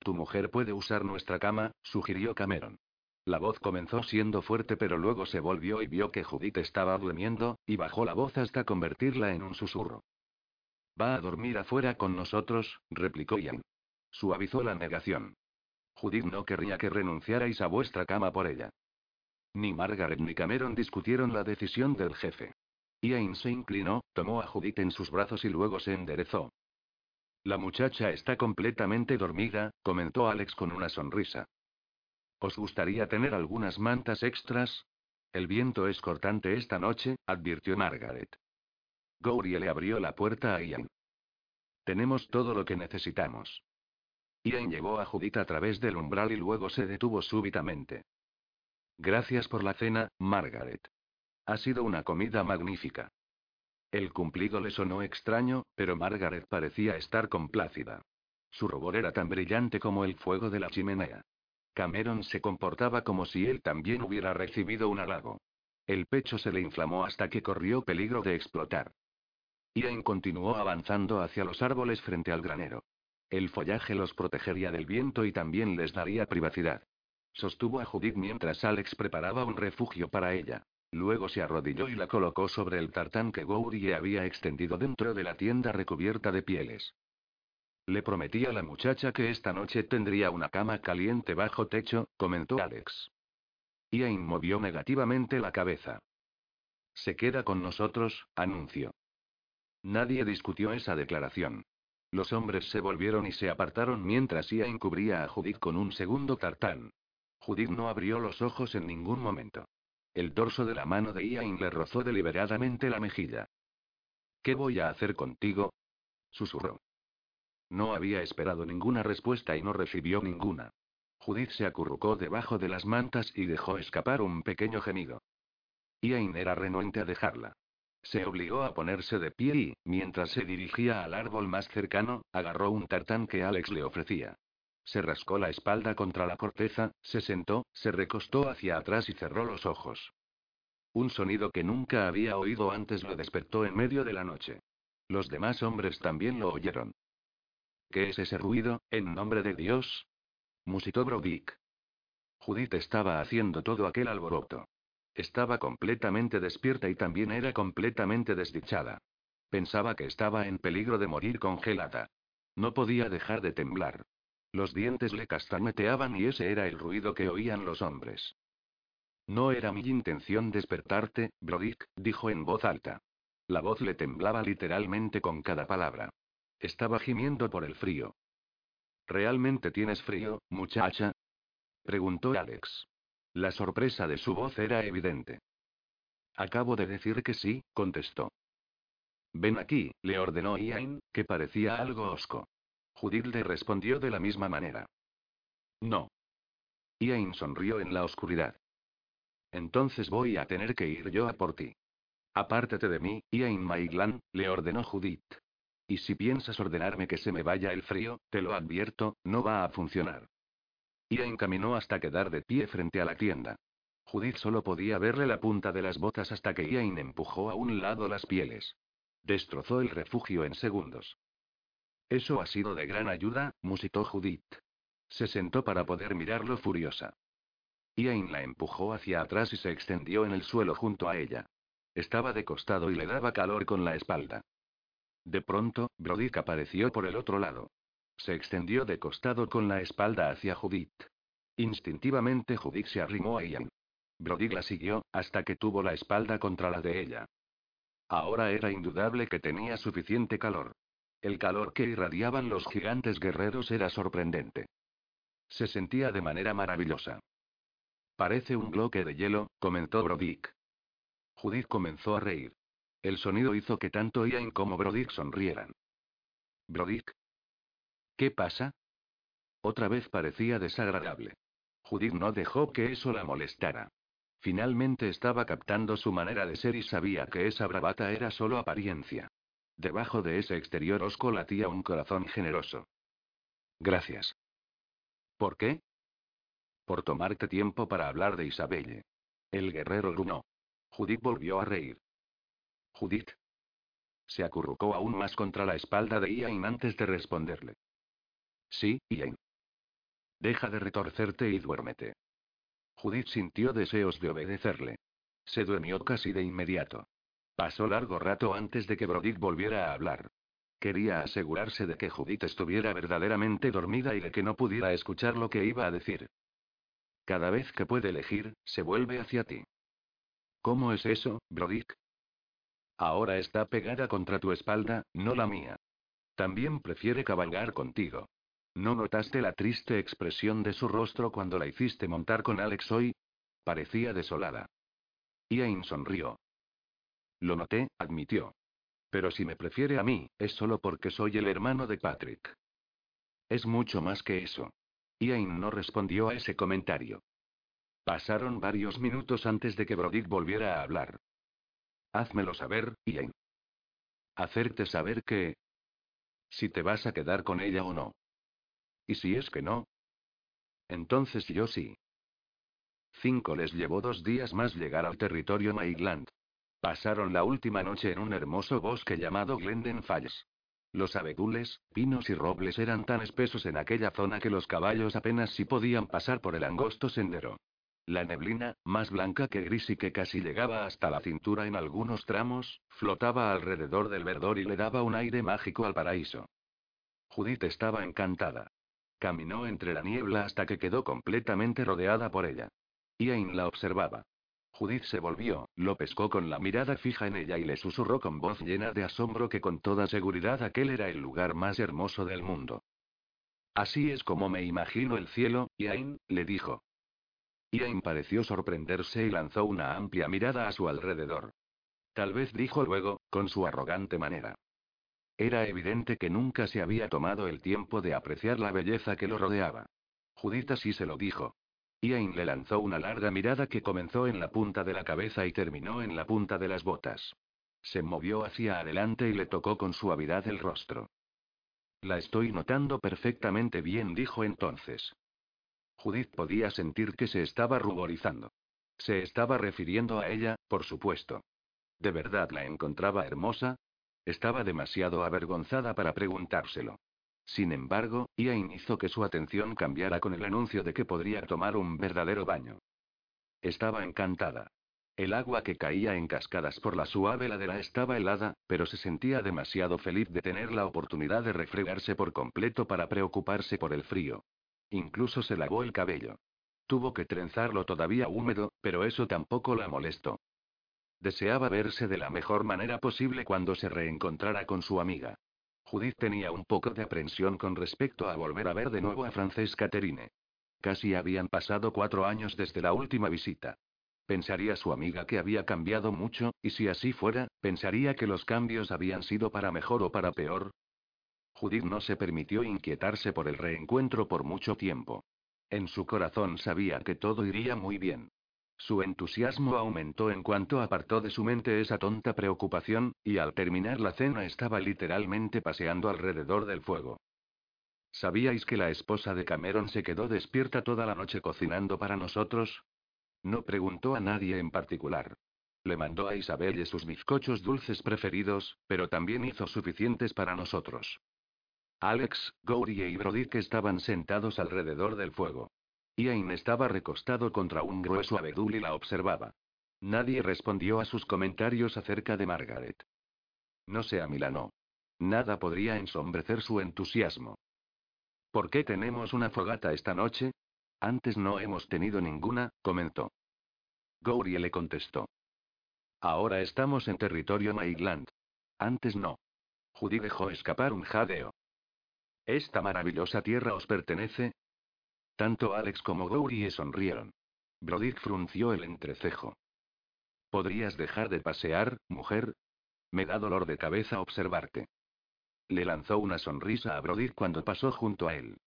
Speaker 1: Tu mujer puede usar nuestra cama, sugirió Cameron. La voz comenzó siendo fuerte pero luego se volvió y vio que Judith estaba durmiendo, y bajó la voz hasta convertirla en un susurro. Va a dormir afuera con nosotros, replicó Ian. Suavizó la negación. Judith no querría que renunciarais a vuestra cama por ella. Ni Margaret ni Cameron discutieron la decisión del jefe. Ian se inclinó, tomó a Judith en sus brazos y luego se enderezó. La muchacha está completamente dormida, comentó Alex con una sonrisa. ¿Os gustaría tener algunas mantas extras? El viento es cortante esta noche, advirtió Margaret. Gourie le abrió la puerta a Ian. Tenemos todo lo que necesitamos. Ian llevó a Judith a través del umbral y luego se detuvo súbitamente. Gracias por la cena, Margaret. Ha sido una comida magnífica. El cumplido le sonó extraño, pero Margaret parecía estar complácida. Su rubor era tan brillante como el fuego de la chimenea. Cameron se comportaba como si él también hubiera recibido un halago. El pecho se le inflamó hasta que corrió peligro de explotar. Ian continuó avanzando hacia los árboles frente al granero. El follaje los protegería del viento y también les daría privacidad. Sostuvo a Judith mientras Alex preparaba un refugio para ella. Luego se arrodilló y la colocó sobre el tartán que Gourie había extendido dentro de la tienda recubierta de pieles. Le prometí a la muchacha que esta noche tendría una cama caliente bajo techo, comentó Alex. Ian movió negativamente la cabeza. Se queda con nosotros, anunció. Nadie discutió esa declaración. Los hombres se volvieron y se apartaron mientras Ian cubría a Judith con un segundo tartán. Judith no abrió los ojos en ningún momento. El dorso de la mano de Ian le rozó deliberadamente la mejilla. ¿Qué voy a hacer contigo? susurró. No había esperado ninguna respuesta y no recibió ninguna. Judith se acurrucó debajo de las mantas y dejó escapar un pequeño gemido. Ian era renuente a dejarla. Se obligó a ponerse de pie y, mientras se dirigía al árbol más cercano, agarró un tartán que Alex le ofrecía. Se rascó la espalda contra la corteza, se sentó, se recostó hacia atrás y cerró los ojos. Un sonido que nunca había oído antes lo despertó en medio de la noche. Los demás hombres también lo oyeron. ¿Qué es ese ruido, en nombre de Dios? musitó Brodick. Judith estaba haciendo todo aquel alboroto. Estaba completamente despierta y también era completamente desdichada. Pensaba que estaba en peligro de morir congelada. No podía dejar de temblar. Los dientes le castañeteaban y ese era el ruido que oían los hombres. No era mi intención despertarte, Brodick, dijo en voz alta. La voz le temblaba literalmente con cada palabra. Estaba gimiendo por el frío. ¿Realmente tienes frío, muchacha? preguntó Alex. La sorpresa de su voz era evidente. Acabo de decir que sí, contestó. Ven aquí, le ordenó Ian, que parecía algo osco. Judith le respondió de la misma manera. No. Ian sonrió en la oscuridad. Entonces voy a tener que ir yo a por ti. Apártate de mí, Ian Maiglan, le ordenó Judith. Y si piensas ordenarme que se me vaya el frío, te lo advierto, no va a funcionar. Ian caminó hasta quedar de pie frente a la tienda. Judith solo podía verle la punta de las botas hasta que Ian empujó a un lado las pieles. Destrozó el refugio en segundos. Eso ha sido de gran ayuda, musitó Judith. Se sentó para poder mirarlo furiosa. Ian la empujó hacia atrás y se extendió en el suelo junto a ella. Estaba de costado y le daba calor con la espalda. De pronto, Brodick apareció por el otro lado. Se extendió de costado con la espalda hacia Judith. Instintivamente Judith se arrimó a Ian. Brody la siguió, hasta que tuvo la espalda contra la de ella. Ahora era indudable que tenía suficiente calor. El calor que irradiaban los gigantes guerreros era sorprendente. Se sentía de manera maravillosa. Parece un bloque de hielo, comentó Brodick. Judith comenzó a reír. El sonido hizo que tanto Ian como Brodick sonrieran. Brodick, ¿Qué pasa? Otra vez parecía desagradable. Judith no dejó que eso la molestara. Finalmente estaba captando su manera de ser y sabía que esa bravata era solo apariencia. Debajo de ese exterior osco latía un corazón generoso. Gracias. ¿Por qué? Por tomarte tiempo para hablar de Isabelle. El guerrero grunó. Judith volvió a reír. Judith. Se acurrucó aún más contra la espalda de Ian antes de responderle. Sí, Ian. Deja de retorcerte y duérmete. Judith sintió deseos de obedecerle. Se durmió casi de inmediato. Pasó largo rato antes de que Brodick volviera a hablar. Quería asegurarse de que Judith estuviera verdaderamente dormida y de que no pudiera escuchar lo que iba a decir. Cada vez que puede elegir, se vuelve hacia ti. ¿Cómo es eso, Brodick? Ahora está pegada contra tu espalda, no la mía. También prefiere cabalgar contigo. ¿No notaste la triste expresión de su rostro cuando la hiciste montar con Alex hoy? Parecía desolada. Ian sonrió. Lo noté, admitió. Pero si me prefiere a mí, es solo porque soy el hermano de Patrick. Es mucho más que eso. Ian no respondió a ese comentario. Pasaron varios minutos antes de que Brodick volviera a hablar. Házmelo saber, Ian. Hacerte saber que... Si te vas a quedar con ella o no. ¿Y si es que no? Entonces yo sí. Cinco les llevó dos días más llegar al territorio Maitland. Pasaron la última noche en un hermoso bosque llamado Glenden Falls. Los abedules, pinos y robles eran tan espesos en aquella zona que los caballos apenas si podían pasar por el angosto sendero. La neblina, más blanca que gris y que casi llegaba hasta la cintura en algunos tramos, flotaba alrededor del verdor y le daba un aire mágico al paraíso. Judith estaba encantada. Caminó entre la niebla hasta que quedó completamente rodeada por ella. Ian la observaba. Judith se volvió, lo pescó con la mirada fija en ella y le susurró con voz llena de asombro que con toda seguridad aquel era el lugar más hermoso del mundo. Así es como me imagino el cielo, Ian, le dijo. Ian pareció sorprenderse y lanzó una amplia mirada a su alrededor. Tal vez dijo luego, con su arrogante manera. Era evidente que nunca se había tomado el tiempo de apreciar la belleza que lo rodeaba. Judith así se lo dijo. Ian le lanzó una larga mirada que comenzó en la punta de la cabeza y terminó en la punta de las botas. Se movió hacia adelante y le tocó con suavidad el rostro. La estoy notando perfectamente bien, dijo entonces. Judith podía sentir que se estaba ruborizando. Se estaba refiriendo a ella, por supuesto. ¿De verdad la encontraba hermosa? Estaba demasiado avergonzada para preguntárselo. Sin embargo, Ian hizo que su atención cambiara con el anuncio de que podría tomar un verdadero baño. Estaba encantada. El agua que caía en cascadas por la suave ladera estaba helada, pero se sentía demasiado feliz de tener la oportunidad de refregarse por completo para preocuparse por el frío. Incluso se lavó el cabello. Tuvo que trenzarlo todavía húmedo, pero eso tampoco la molestó. Deseaba verse de la mejor manera posible cuando se reencontrara con su amiga. Judith tenía un poco de aprensión con respecto a volver a ver de nuevo a Frances Caterine. Casi habían pasado cuatro años desde la última visita. Pensaría su amiga que había cambiado mucho, y si así fuera, pensaría que los cambios habían sido para mejor o para peor. Judith no se permitió inquietarse por el reencuentro por mucho tiempo. En su corazón sabía que todo iría muy bien. Su entusiasmo aumentó en cuanto apartó de su mente esa tonta preocupación, y al terminar la cena estaba literalmente paseando alrededor del fuego. ¿Sabíais que la esposa de Cameron se quedó despierta toda la noche cocinando para nosotros? No preguntó a nadie en particular. Le mandó a Isabel y sus bizcochos dulces preferidos, pero también hizo suficientes para nosotros. Alex, Goury y Brody estaban sentados alrededor del fuego. Ian estaba recostado contra un grueso abedul y la observaba. Nadie respondió a sus comentarios acerca de Margaret. No se amilanó. Nada podría ensombrecer su entusiasmo. ¿Por qué tenemos una fogata esta noche? Antes no hemos tenido ninguna, comentó. Goury le contestó. Ahora estamos en territorio Maitland. Antes no. Judy dejó escapar un jadeo. ¿Esta maravillosa tierra os pertenece? Tanto Alex como Goury sonrieron. Brodick frunció el entrecejo. ¿Podrías dejar de pasear, mujer? Me da dolor de cabeza observarte. Le lanzó una sonrisa a Brodick cuando pasó junto a él.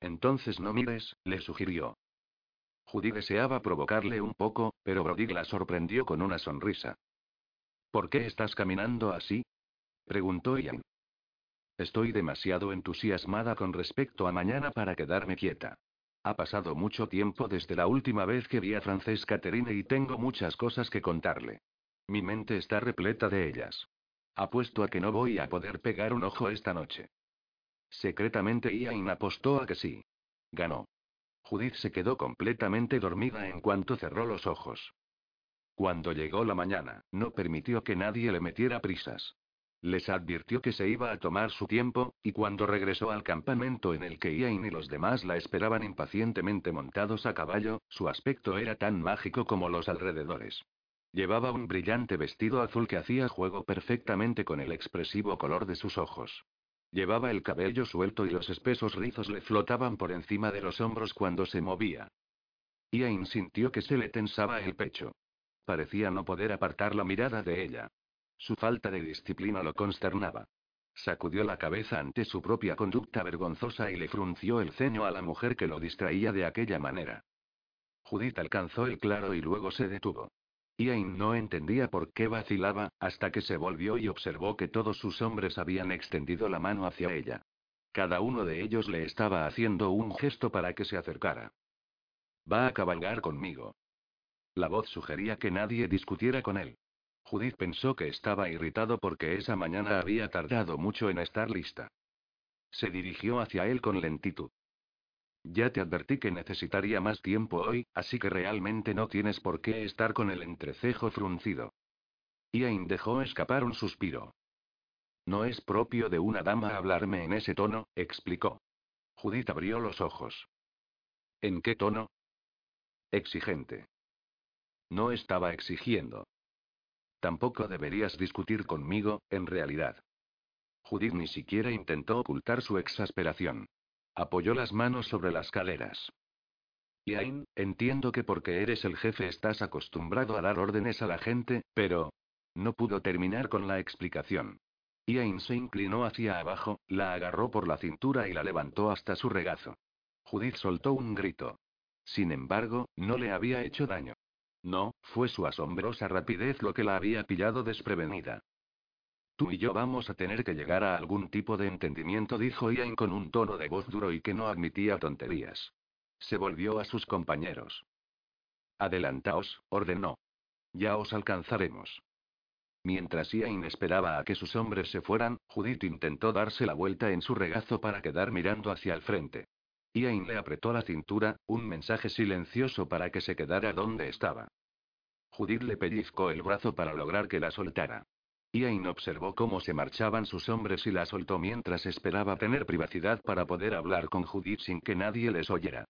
Speaker 1: Entonces no mires, le sugirió. Judy deseaba provocarle un poco, pero Brodick la sorprendió con una sonrisa. ¿Por qué estás caminando así? preguntó Ian. Estoy demasiado entusiasmada con respecto a mañana para quedarme quieta. Ha pasado mucho tiempo desde la última vez que vi a Frances Caterine y tengo muchas cosas que contarle. Mi mente está repleta de ellas. Apuesto a que no voy a poder pegar un ojo esta noche. Secretamente Ian apostó a que sí. Ganó. Judith se quedó completamente dormida en cuanto cerró los ojos. Cuando llegó la mañana, no permitió que nadie le metiera prisas. Les advirtió que se iba a tomar su tiempo, y cuando regresó al campamento en el que Ian y los demás la esperaban impacientemente montados a caballo, su aspecto era tan mágico como los alrededores. Llevaba un brillante vestido azul que hacía juego perfectamente con el expresivo color de sus ojos. Llevaba el cabello suelto y los espesos rizos le flotaban por encima de los hombros cuando se movía. Ian sintió que se le tensaba el pecho. Parecía no poder apartar la mirada de ella. Su falta de disciplina lo consternaba. Sacudió la cabeza ante su propia conducta vergonzosa y le frunció el ceño a la mujer que lo distraía de aquella manera. Judith alcanzó el claro y luego se detuvo. Ian no entendía por qué vacilaba, hasta que se volvió y observó que todos sus hombres habían extendido la mano hacia ella. Cada uno de ellos le estaba haciendo un gesto para que se acercara. Va a cabalgar conmigo. La voz sugería que nadie discutiera con él. Judith pensó que estaba irritado porque esa mañana había tardado mucho en estar lista. Se dirigió hacia él con lentitud. Ya te advertí que necesitaría más tiempo hoy, así que realmente no tienes por qué estar con el entrecejo fruncido. Ian dejó escapar un suspiro. No es propio de una dama hablarme en ese tono, explicó. Judith abrió los ojos. ¿En qué tono? Exigente. No estaba exigiendo. Tampoco deberías discutir conmigo, en realidad. Judith ni siquiera intentó ocultar su exasperación. Apoyó las manos sobre las caleras. Iain, entiendo que porque eres el jefe estás acostumbrado a dar órdenes a la gente, pero... No pudo terminar con la explicación. Iain se inclinó hacia abajo, la agarró por la cintura y la levantó hasta su regazo. Judith soltó un grito. Sin embargo, no le había hecho daño. No, fue su asombrosa rapidez lo que la había pillado desprevenida. Tú y yo vamos a tener que llegar a algún tipo de entendimiento, dijo Ian con un tono de voz duro y que no admitía tonterías. Se volvió a sus compañeros. Adelantaos, ordenó. Ya os alcanzaremos. Mientras Ian esperaba a que sus hombres se fueran, Judith intentó darse la vuelta en su regazo para quedar mirando hacia el frente. Ian le apretó la cintura, un mensaje silencioso para que se quedara donde estaba. Judith le pellizcó el brazo para lograr que la soltara. Ian observó cómo se marchaban sus hombres y la soltó mientras esperaba tener privacidad para poder hablar con Judith sin que nadie les oyera.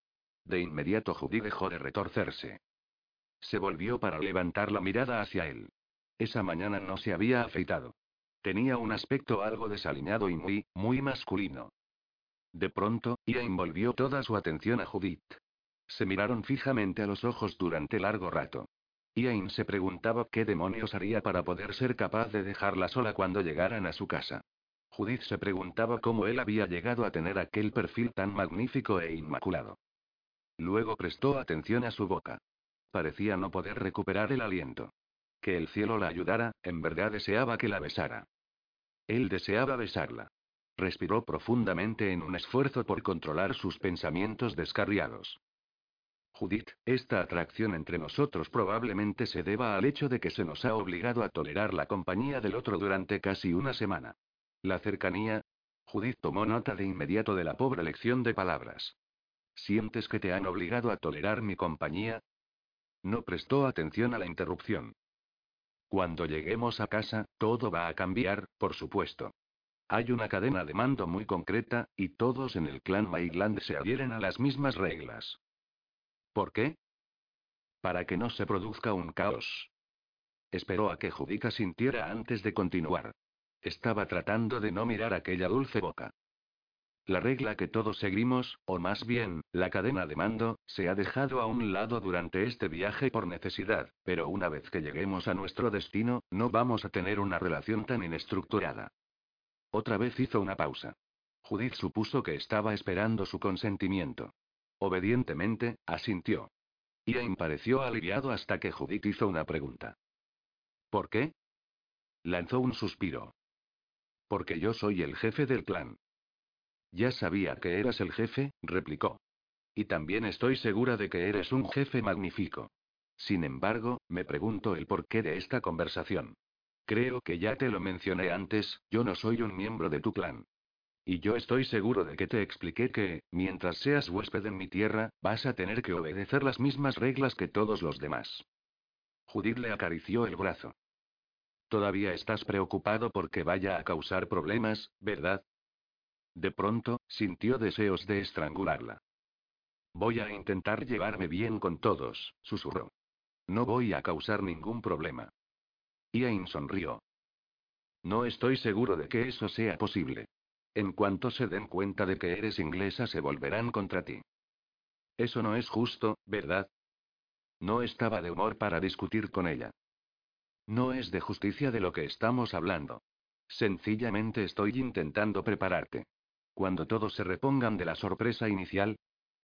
Speaker 1: De inmediato Judy dejó de retorcerse. Se volvió para levantar la mirada hacia él. Esa mañana no se había afeitado. Tenía un aspecto algo desaliñado y muy, muy masculino. De pronto, Ian volvió toda su atención a Judith. Se miraron fijamente a los ojos durante largo rato. Ian se preguntaba qué demonios haría para poder ser capaz de dejarla sola cuando llegaran a su casa. Judith se preguntaba cómo él había llegado a tener aquel perfil tan magnífico e inmaculado. Luego prestó atención a su boca. Parecía no poder recuperar el aliento. Que el cielo la ayudara, en verdad deseaba que la besara. Él deseaba besarla. Respiró profundamente en un esfuerzo por controlar sus pensamientos descarriados. Judith, esta atracción entre nosotros probablemente se deba al hecho de que se nos ha obligado a tolerar la compañía del otro durante casi una semana. La cercanía. Judith tomó nota de inmediato de la pobre lección de palabras. ¿Sientes que te han obligado a tolerar mi compañía? No prestó atención a la interrupción. Cuando lleguemos a casa, todo va a cambiar, por supuesto. Hay una cadena de mando muy concreta, y todos en el clan Maitland se adhieren a las mismas reglas. ¿Por qué? Para que no se produzca un caos. Esperó a que Judica sintiera antes de continuar. Estaba tratando de no mirar aquella dulce boca. La regla que todos seguimos, o más bien, la cadena de mando, se ha dejado a un lado durante este viaje por necesidad, pero una vez que lleguemos a nuestro destino, no vamos a tener una relación tan inestructurada. Otra vez hizo una pausa. Judith supuso que estaba esperando su consentimiento. Obedientemente, asintió. Ian pareció aliviado hasta que Judith hizo una pregunta. ¿Por qué? Lanzó un suspiro. Porque yo soy el jefe del clan. Ya sabía que eras el jefe, replicó. Y también estoy segura de que eres un jefe magnífico. Sin embargo, me pregunto el porqué de esta conversación. Creo que ya te lo mencioné antes, yo no soy un miembro de tu clan. Y yo estoy seguro de que te expliqué que, mientras seas huésped en mi tierra, vas a tener que obedecer las mismas reglas que todos los demás. Judith le acarició el brazo. Todavía estás preocupado porque vaya a causar problemas, ¿verdad? De pronto, sintió deseos de estrangularla. Voy a intentar llevarme bien con todos, susurró. No voy a causar ningún problema. Ian sonrió. No estoy seguro de que eso sea posible. En cuanto se den cuenta de que eres inglesa se volverán contra ti. Eso no es justo, ¿verdad? No estaba de humor para discutir con ella. No es de justicia de lo que estamos hablando. Sencillamente estoy intentando prepararte. Cuando todos se repongan de la sorpresa inicial.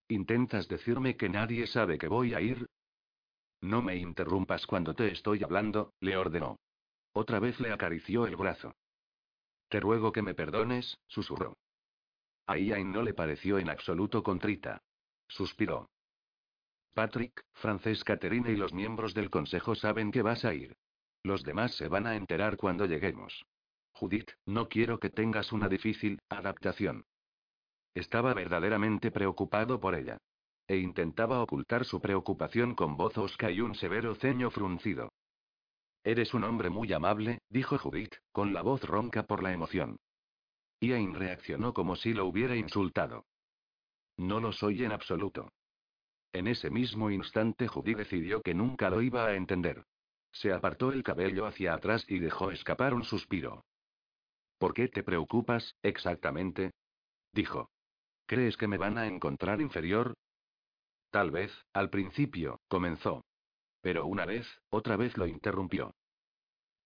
Speaker 1: ¿Intentas decirme que nadie sabe que voy a ir? No me interrumpas cuando te estoy hablando, le ordenó. Otra vez le acarició el brazo. Te ruego que me perdones, susurró. A Ian no le pareció en absoluto contrita. Suspiró. Patrick, Frances Caterina y los miembros del consejo saben que vas a ir. Los demás se van a enterar cuando lleguemos. Judith, no quiero que tengas una difícil adaptación. Estaba verdaderamente preocupado por ella. E intentaba ocultar su preocupación con voz osca y un severo ceño fruncido. Eres un hombre muy amable, dijo Judith, con la voz ronca por la emoción. Ian reaccionó como si lo hubiera insultado. No lo soy en absoluto. En ese mismo instante Judy decidió que nunca lo iba a entender. Se apartó el cabello hacia atrás y dejó escapar un suspiro. ¿Por qué te preocupas, exactamente? dijo. ¿Crees que me van a encontrar inferior? Tal vez, al principio, comenzó. Pero una vez, otra vez lo interrumpió.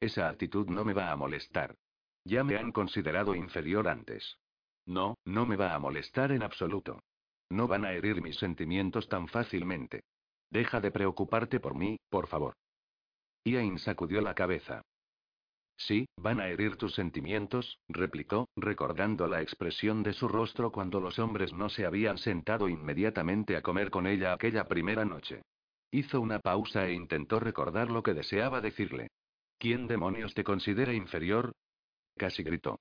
Speaker 1: Esa actitud no me va a molestar. Ya me han considerado inferior antes. No, no me va a molestar en absoluto. No van a herir mis sentimientos tan fácilmente. Deja de preocuparte por mí, por favor. Iain sacudió la cabeza. Sí, van a herir tus sentimientos, replicó, recordando la expresión de su rostro cuando los hombres no se habían sentado inmediatamente a comer con ella aquella primera noche. Hizo una pausa e intentó recordar lo que deseaba decirle. ¿Quién demonios te considera inferior? Casi gritó.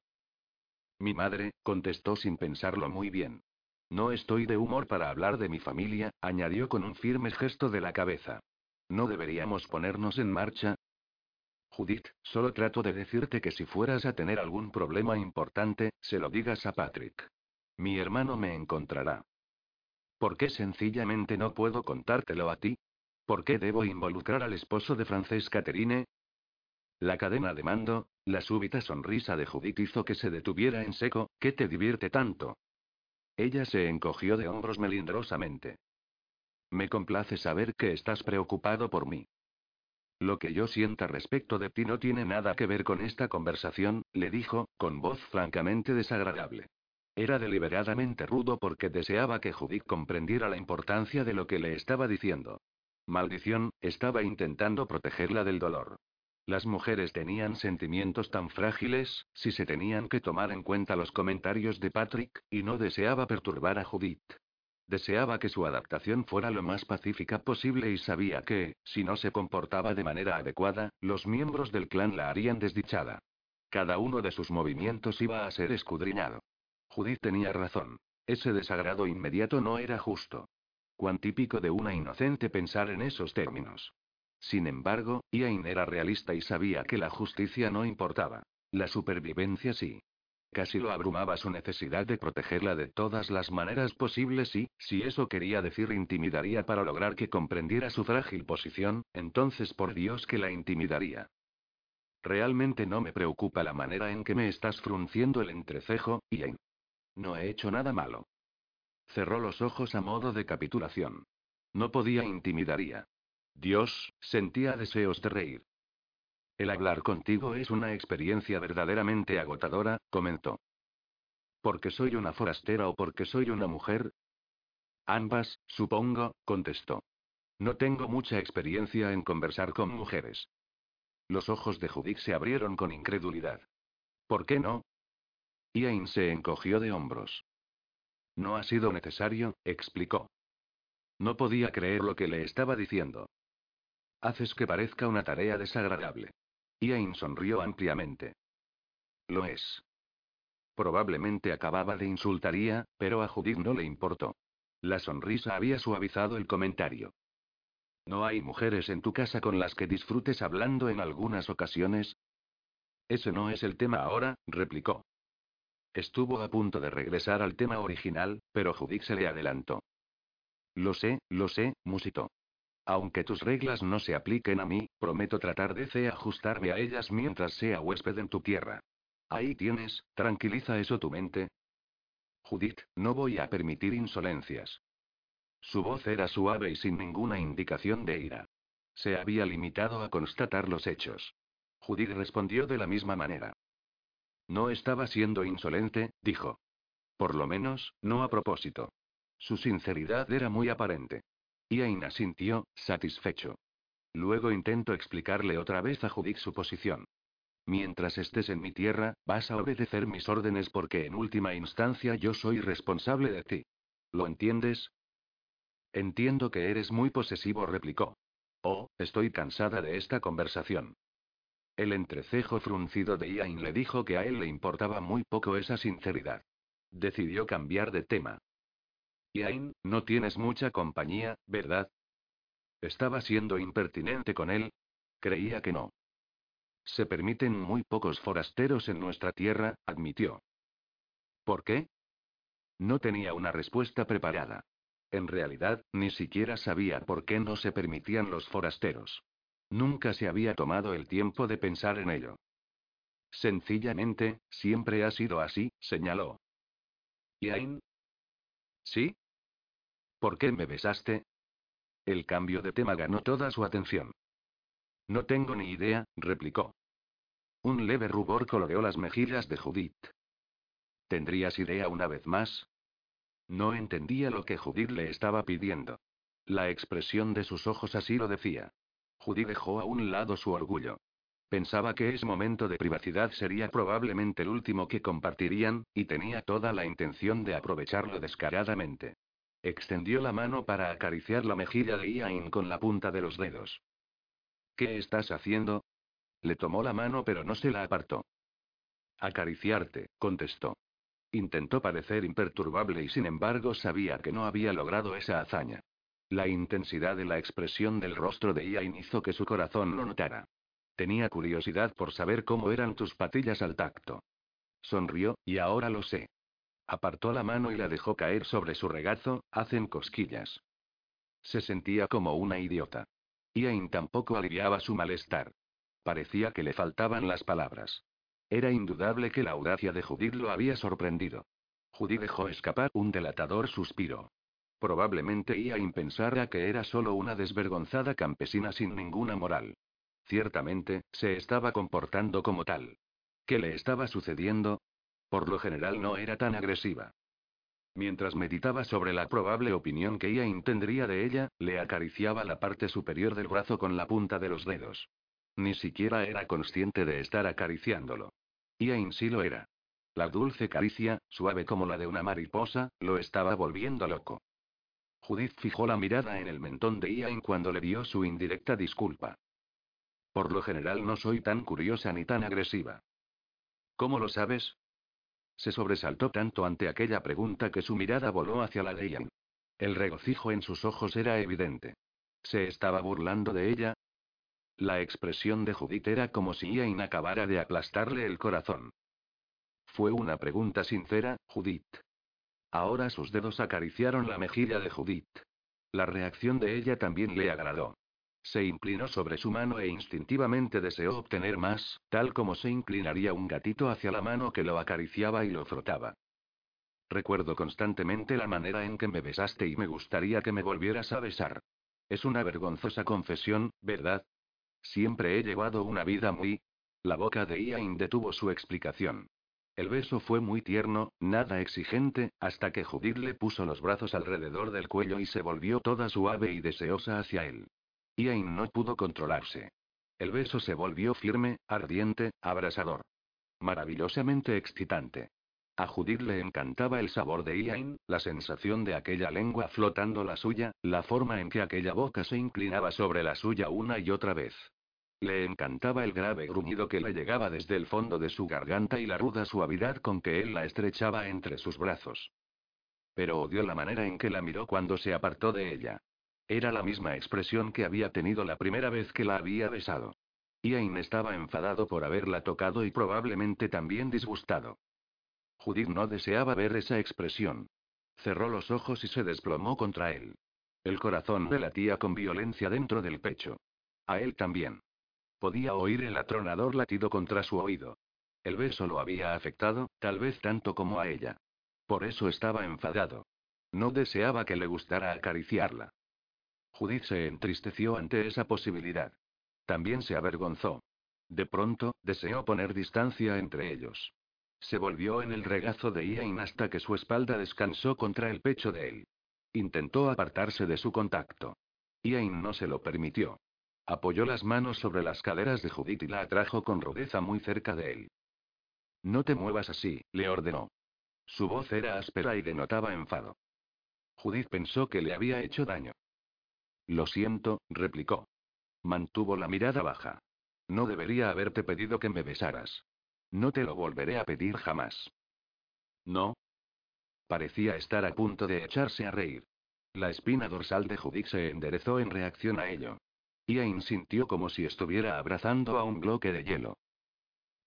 Speaker 1: Mi madre, contestó sin pensarlo muy bien. No estoy de humor para hablar de mi familia, añadió con un firme gesto de la cabeza. ¿No deberíamos ponernos en marcha? Judith, solo trato de decirte que si fueras a tener algún problema importante, se lo digas a Patrick. Mi hermano me encontrará. ¿Por qué sencillamente no puedo contártelo a ti? ¿Por qué debo involucrar al esposo de Frances Catherine? La cadena de mando, la súbita sonrisa de Judith hizo que se detuviera en seco. ¿Qué te divierte tanto? Ella se encogió de hombros melindrosamente. Me complace saber que estás preocupado por mí. Lo que yo sienta respecto de ti no tiene nada que ver con esta conversación, le dijo, con voz francamente desagradable. Era deliberadamente rudo porque deseaba que Judith comprendiera la importancia de lo que le estaba diciendo. Maldición, estaba intentando protegerla del dolor. Las mujeres tenían sentimientos tan frágiles, si se tenían que tomar en cuenta los comentarios de Patrick, y no deseaba perturbar a Judith. Deseaba que su adaptación fuera lo más pacífica posible y sabía que, si no se comportaba de manera adecuada, los miembros del clan la harían desdichada. Cada uno de sus movimientos iba a ser escudriñado. Judith tenía razón. Ese desagrado inmediato no era justo. Cuán típico de una inocente pensar en esos términos. Sin embargo, Iain era realista y sabía que la justicia no importaba. La supervivencia sí. Casi lo abrumaba su necesidad de protegerla de todas las maneras posibles y, si eso quería decir intimidaría para lograr que comprendiera su frágil posición, entonces por Dios que la intimidaría. Realmente no me preocupa la manera en que me estás frunciendo el entrecejo, Iain. No he hecho nada malo. Cerró los ojos a modo de capitulación. No podía intimidaría. Dios, sentía deseos de reír. El hablar contigo es una experiencia verdaderamente agotadora, comentó. ¿Porque soy una forastera o porque soy una mujer? Ambas, supongo, contestó. No tengo mucha experiencia en conversar con mujeres. Los ojos de Judith se abrieron con incredulidad. ¿Por qué no? Iain se encogió de hombros. No ha sido necesario, explicó. No podía creer lo que le estaba diciendo. Haces que parezca una tarea desagradable. Iain sonrió ampliamente. Lo es. Probablemente acababa de insultaría, pero a Judith no le importó. La sonrisa había suavizado el comentario. ¿No hay mujeres en tu casa con las que disfrutes hablando en algunas ocasiones? Ese no es el tema ahora, replicó. Estuvo a punto de regresar al tema original, pero Judith se le adelantó. Lo sé, lo sé, musitó. Aunque tus reglas no se apliquen a mí, prometo tratar de ajustarme a ellas mientras sea huésped en tu tierra. Ahí tienes, tranquiliza eso tu mente. Judith, no voy a permitir insolencias. Su voz era suave y sin ninguna indicación de ira. Se había limitado a constatar los hechos. Judith respondió de la misma manera. No estaba siendo insolente, dijo. Por lo menos, no a propósito. Su sinceridad era muy aparente. Iain asintió, satisfecho. Luego intento explicarle otra vez a Judith su posición. Mientras estés en mi tierra, vas a obedecer mis órdenes porque en última instancia yo soy responsable de ti. ¿Lo entiendes? Entiendo que eres muy posesivo, replicó. Oh, estoy cansada de esta conversación. El entrecejo fruncido de Iain le dijo que a él le importaba muy poco esa sinceridad. Decidió cambiar de tema. Iain, no tienes mucha compañía, ¿verdad? ¿Estaba siendo impertinente con él? Creía que no. Se permiten muy pocos forasteros en nuestra tierra, admitió. ¿Por qué? No tenía una respuesta preparada. En realidad, ni siquiera sabía por qué no se permitían los forasteros. Nunca se había tomado el tiempo de pensar en ello. Sencillamente, siempre ha sido así, señaló. ¿Yain? ¿Sí? ¿Por qué me besaste? El cambio de tema ganó toda su atención. No tengo ni idea, replicó. Un leve rubor coloreó las mejillas de Judith. ¿Tendrías idea una vez más? No entendía lo que Judith le estaba pidiendo. La expresión de sus ojos así lo decía. Judith dejó a un lado su orgullo. Pensaba que ese momento de privacidad sería probablemente el último que compartirían, y tenía toda la intención de aprovecharlo descaradamente. Extendió la mano para acariciar la mejilla de Iain con la punta de los dedos. ¿Qué estás haciendo? Le tomó la mano pero no se la apartó. Acariciarte, contestó. Intentó parecer imperturbable y sin embargo sabía que no había logrado esa hazaña. La intensidad de la expresión del rostro de Iain hizo que su corazón lo notara. Tenía curiosidad por saber cómo eran tus patillas al tacto. Sonrió, y ahora lo sé. Apartó la mano y la dejó caer sobre su regazo, hacen cosquillas. Se sentía como una idiota. Iain tampoco aliviaba su malestar. Parecía que le faltaban las palabras. Era indudable que la audacia de Judith lo había sorprendido. Judith dejó escapar un delatador suspiro. Probablemente Iain pensara que era solo una desvergonzada campesina sin ninguna moral. Ciertamente, se estaba comportando como tal. ¿Qué le estaba sucediendo? Por lo general no era tan agresiva. Mientras meditaba sobre la probable opinión que Ian tendría de ella, le acariciaba la parte superior del brazo con la punta de los dedos. Ni siquiera era consciente de estar acariciándolo. Ian sí lo era. La dulce caricia, suave como la de una mariposa, lo estaba volviendo loco. Judith fijó la mirada en el mentón de Ian cuando le dio su indirecta disculpa. Por lo general no soy tan curiosa ni tan agresiva. ¿Cómo lo sabes? Se sobresaltó tanto ante aquella pregunta que su mirada voló hacia la de. El regocijo en sus ojos era evidente. ¿Se estaba burlando de ella? La expresión de Judith era como si Ian acabara de aplastarle el corazón. Fue una pregunta sincera, Judith. Ahora sus dedos acariciaron la mejilla de Judith. La reacción de ella también le agradó. Se inclinó sobre su mano e instintivamente deseó obtener más, tal como se inclinaría un gatito hacia la mano que lo acariciaba y lo frotaba. Recuerdo constantemente la manera en que me besaste y me gustaría que me volvieras a besar. Es una vergonzosa confesión, ¿verdad? Siempre he llevado una vida muy... La boca de Ian detuvo su explicación. El beso fue muy tierno, nada exigente, hasta que Judith le puso los brazos alrededor del cuello y se volvió toda suave y deseosa hacia él. Ian no pudo controlarse. El beso se volvió firme, ardiente, abrasador. Maravillosamente excitante. A Judith le encantaba el sabor de Ian, la sensación de aquella lengua flotando la suya, la forma en que aquella boca se inclinaba sobre la suya una y otra vez. Le encantaba el grave gruñido que le llegaba desde el fondo de su garganta y la ruda suavidad con que él la estrechaba entre sus brazos. Pero odió la manera en que la miró cuando se apartó de ella. Era la misma expresión que había tenido la primera vez que la había besado. Ian estaba enfadado por haberla tocado y probablemente también disgustado. Judith no deseaba ver esa expresión. Cerró los ojos y se desplomó contra él. El corazón le latía con violencia dentro del pecho. A él también. Podía oír el atronador latido contra su oído. El beso lo había afectado, tal vez tanto como a ella. Por eso estaba enfadado. No deseaba que le gustara acariciarla. Judith se entristeció ante esa posibilidad. También se avergonzó. De pronto, deseó poner distancia entre ellos. Se volvió en el regazo de Ian hasta que su espalda descansó contra el pecho de él. Intentó apartarse de su contacto. Ian no se lo permitió. Apoyó las manos sobre las caderas de Judith y la atrajo con rudeza muy cerca de él. No te muevas así, le ordenó. Su voz era áspera y denotaba enfado. Judith pensó que le había hecho daño. Lo siento, replicó. Mantuvo la mirada baja. No debería haberte pedido que me besaras. No te lo volveré a pedir jamás. ¿No? Parecía estar a punto de echarse a reír. La espina dorsal de Judith se enderezó en reacción a ello. Ian sintió como si estuviera abrazando a un bloque de hielo.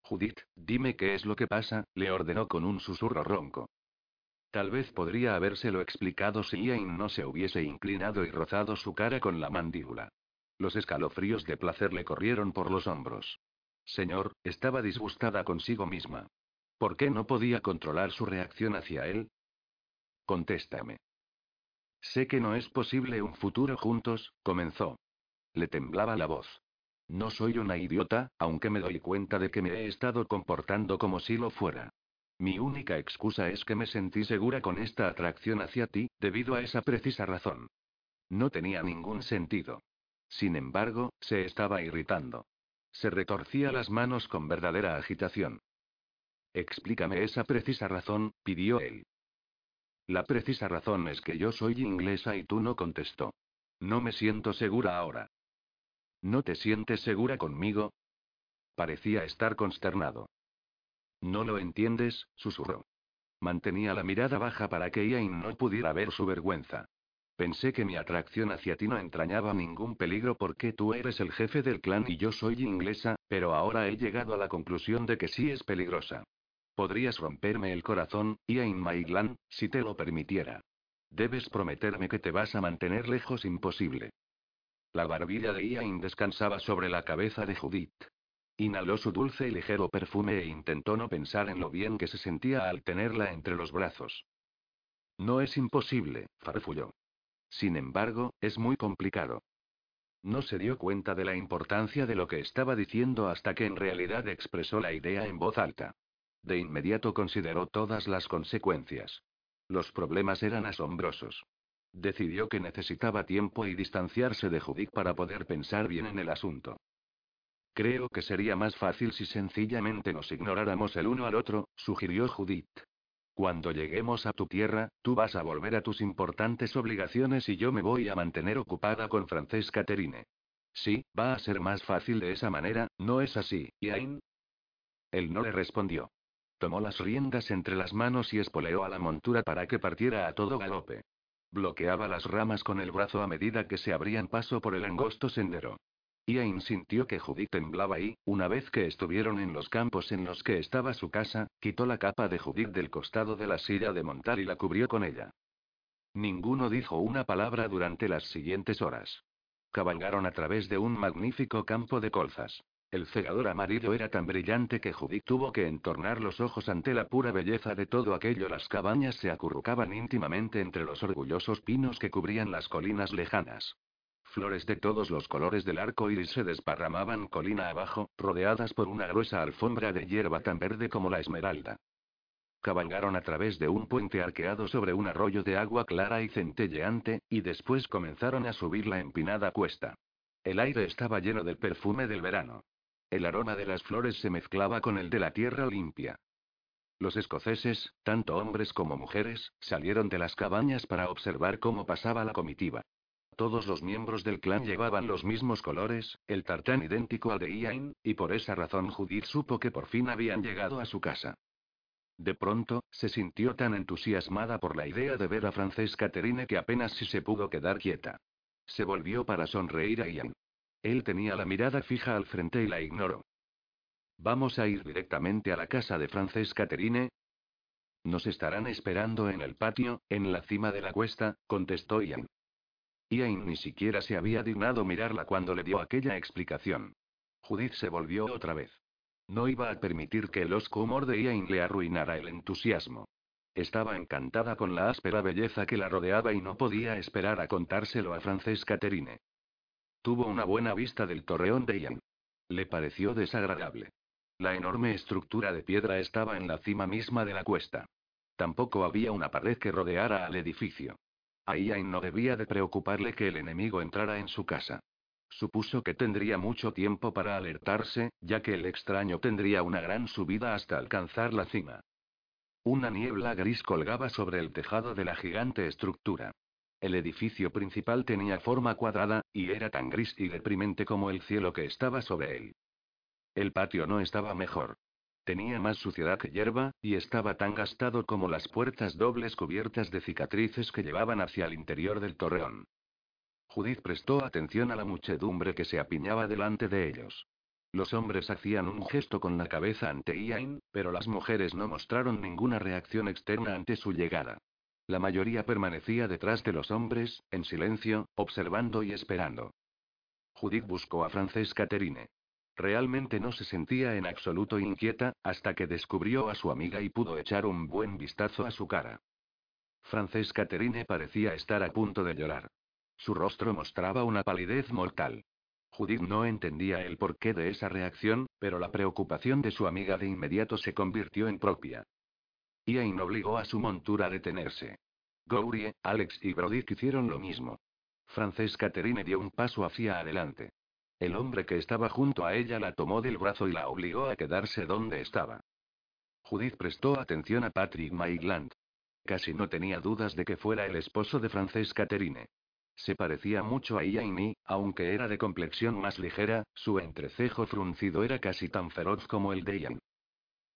Speaker 1: Judith, dime qué es lo que pasa, le ordenó con un susurro ronco. Tal vez podría habérselo explicado si Iain no se hubiese inclinado y rozado su cara con la mandíbula. Los escalofríos de placer le corrieron por los hombros. Señor, estaba disgustada consigo misma. ¿Por qué no podía controlar su reacción hacia él? Contéstame. Sé que no es posible un futuro juntos, comenzó. Le temblaba la voz. No soy una idiota, aunque me doy cuenta de que me he estado comportando como si lo fuera. Mi única excusa es que me sentí segura con esta atracción hacia ti, debido a esa precisa razón. No tenía ningún sentido. Sin embargo, se estaba irritando. Se retorcía las manos con verdadera agitación. Explícame esa precisa razón, pidió él. La precisa razón es que yo soy inglesa y tú no contestó. No me siento segura ahora. ¿No te sientes segura conmigo? Parecía estar consternado. No lo entiendes, susurró. Mantenía la mirada baja para que Ian no pudiera ver su vergüenza. Pensé que mi atracción hacia ti no entrañaba ningún peligro porque tú eres el jefe del clan y yo soy inglesa, pero ahora he llegado a la conclusión de que sí es peligrosa. Podrías romperme el corazón, Ian Maiglan, si te lo permitiera. Debes prometerme que te vas a mantener lejos imposible. La barbilla de Ian descansaba sobre la cabeza de Judith. Inhaló su dulce y ligero perfume e intentó no pensar en lo bien que se sentía al tenerla entre los brazos. No es imposible, farfulló. Sin embargo, es muy complicado. No se dio cuenta de la importancia de lo que estaba diciendo hasta que en realidad expresó la idea en voz alta. De inmediato consideró todas las consecuencias. Los problemas eran asombrosos. Decidió que necesitaba tiempo y distanciarse de Judith para poder pensar bien en el asunto. Creo que sería más fácil si sencillamente nos ignoráramos el uno al otro, sugirió Judith. Cuando lleguemos a tu tierra, tú vas a volver a tus importantes obligaciones y yo me voy a mantener ocupada con Francesca Terine. Sí, va a ser más fácil de esa manera, ¿no es así, Yain? Él no le respondió. Tomó las riendas entre las manos y espoleó a la montura para que partiera a todo galope. Bloqueaba las ramas con el brazo a medida que se abrían paso por el angosto sendero. Ian sintió que Judith temblaba y, una vez que estuvieron en los campos en los que estaba su casa, quitó la capa de Judith del costado de la silla de montar y la cubrió con ella. Ninguno dijo una palabra durante las siguientes horas. Cabalgaron a través de un magnífico campo de colzas. El cegador amarillo era tan brillante que Judith tuvo que entornar los ojos ante la pura belleza de todo aquello. Las cabañas se acurrucaban íntimamente entre los orgullosos pinos que cubrían las colinas lejanas. Flores de todos los colores del arco iris se desparramaban colina abajo, rodeadas por una gruesa alfombra de hierba tan verde como la esmeralda. Cabalgaron a través de un puente arqueado sobre un arroyo de agua clara y centelleante, y después comenzaron a subir la empinada cuesta. El aire estaba lleno del perfume del verano. El aroma de las flores se mezclaba con el de la tierra limpia. Los escoceses, tanto hombres como mujeres, salieron de las cabañas para observar cómo pasaba la comitiva. Todos los miembros del clan llevaban los mismos colores, el tartán idéntico al de Ian, y por esa razón Judith supo que por fin habían llegado a su casa. De pronto, se sintió tan entusiasmada por la idea de ver a Francesca Terine que apenas si se pudo quedar quieta. Se volvió para sonreír a Ian. Él tenía la mirada fija al frente y la ignoró. ¿Vamos a ir directamente a la casa de Francesca Terine? Nos estarán esperando en el patio, en la cima de la cuesta, contestó Ian. Ian ni siquiera se había dignado mirarla cuando le dio aquella explicación. Judith se volvió otra vez. No iba a permitir que el osco humor de Ian le arruinara el entusiasmo. Estaba encantada con la áspera belleza que la rodeaba y no podía esperar a contárselo a Francesca Terine. Tuvo una buena vista del torreón de Ian. Le pareció desagradable. La enorme estructura de piedra estaba en la cima misma de la cuesta. Tampoco había una pared que rodeara al edificio. A no debía de preocuparle que el enemigo entrara en su casa. Supuso que tendría mucho tiempo para alertarse, ya que el extraño tendría una gran subida hasta alcanzar la cima. Una niebla gris colgaba sobre el tejado de la gigante estructura. El edificio principal tenía forma cuadrada, y era tan gris y deprimente como el cielo que estaba sobre él. El patio no estaba mejor. Tenía más suciedad que hierba, y estaba tan gastado como las puertas dobles cubiertas de cicatrices que llevaban hacia el interior del torreón. Judith prestó atención a la muchedumbre que se apiñaba delante de ellos. Los hombres hacían un gesto con la cabeza ante Ian, pero las mujeres no mostraron ninguna reacción externa ante su llegada. La mayoría permanecía detrás de los hombres, en silencio, observando y esperando. Judith buscó a Frances Caterine. Realmente no se sentía en absoluto inquieta, hasta que descubrió a su amiga y pudo echar un buen vistazo a su cara. Frances Caterine parecía estar a punto de llorar. Su rostro mostraba una palidez mortal. Judith no entendía el porqué de esa reacción, pero la preocupación de su amiga de inmediato se convirtió en propia. Ian obligó a su montura a detenerse. Gourie, Alex y Brodick hicieron lo mismo. Frances Caterine dio un paso hacia adelante. El hombre que estaba junto a ella la tomó del brazo y la obligó a quedarse donde estaba. Judith prestó atención a Patrick Maitland. Casi no tenía dudas de que fuera el esposo de Frances Caterine. Se parecía mucho a Ian aunque era de complexión más ligera, su entrecejo fruncido era casi tan feroz como el de Ian.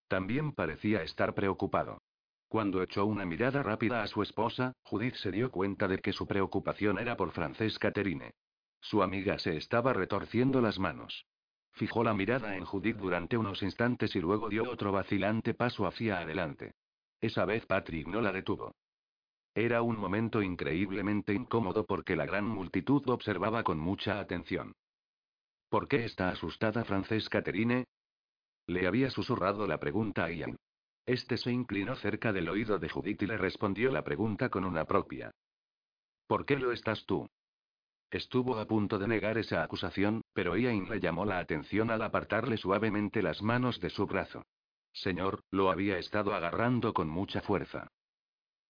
Speaker 1: También parecía estar preocupado. Cuando echó una mirada rápida a su esposa, Judith se dio cuenta de que su preocupación era por Frances Caterine. Su amiga se estaba retorciendo las manos. Fijó la mirada en Judith durante unos instantes y luego dio otro vacilante paso hacia adelante. Esa vez Patrick no la detuvo. Era un momento increíblemente incómodo porque la gran multitud observaba con mucha atención. ¿Por qué está asustada Frances Caterine? Le había susurrado la pregunta a Ian. Este se inclinó cerca del oído de Judith y le respondió la pregunta con una propia. ¿Por qué lo estás tú? Estuvo a punto de negar esa acusación, pero Ian le llamó la atención al apartarle suavemente las manos de su brazo. Señor, lo había estado agarrando con mucha fuerza.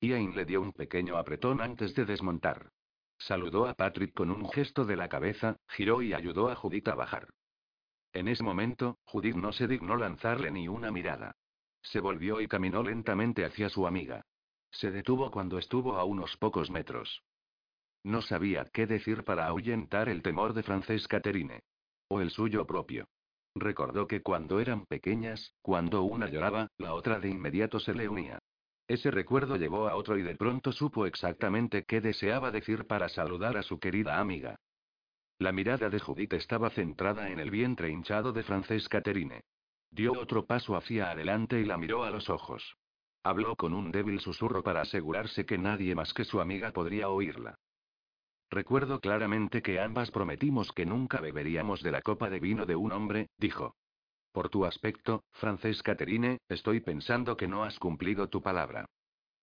Speaker 1: Ian le dio un pequeño apretón antes de desmontar. Saludó a Patrick con un gesto de la cabeza, giró y ayudó a Judith a bajar. En ese momento, Judith no se dignó lanzarle ni una mirada. Se volvió y caminó lentamente hacia su amiga. Se detuvo cuando estuvo a unos pocos metros. No sabía qué decir para ahuyentar el temor de Frances Caterine. O el suyo propio. Recordó que cuando eran pequeñas, cuando una lloraba, la otra de inmediato se le unía. Ese recuerdo llevó a otro y de pronto supo exactamente qué deseaba decir para saludar a su querida amiga. La mirada de Judith estaba centrada en el vientre hinchado de Frances Caterine. Dio otro paso hacia adelante y la miró a los ojos. Habló con un débil susurro para asegurarse que nadie más que su amiga podría oírla. Recuerdo claramente que ambas prometimos que nunca beberíamos de la copa de vino de un hombre, dijo. Por tu aspecto, Frances Caterine, estoy pensando que no has cumplido tu palabra.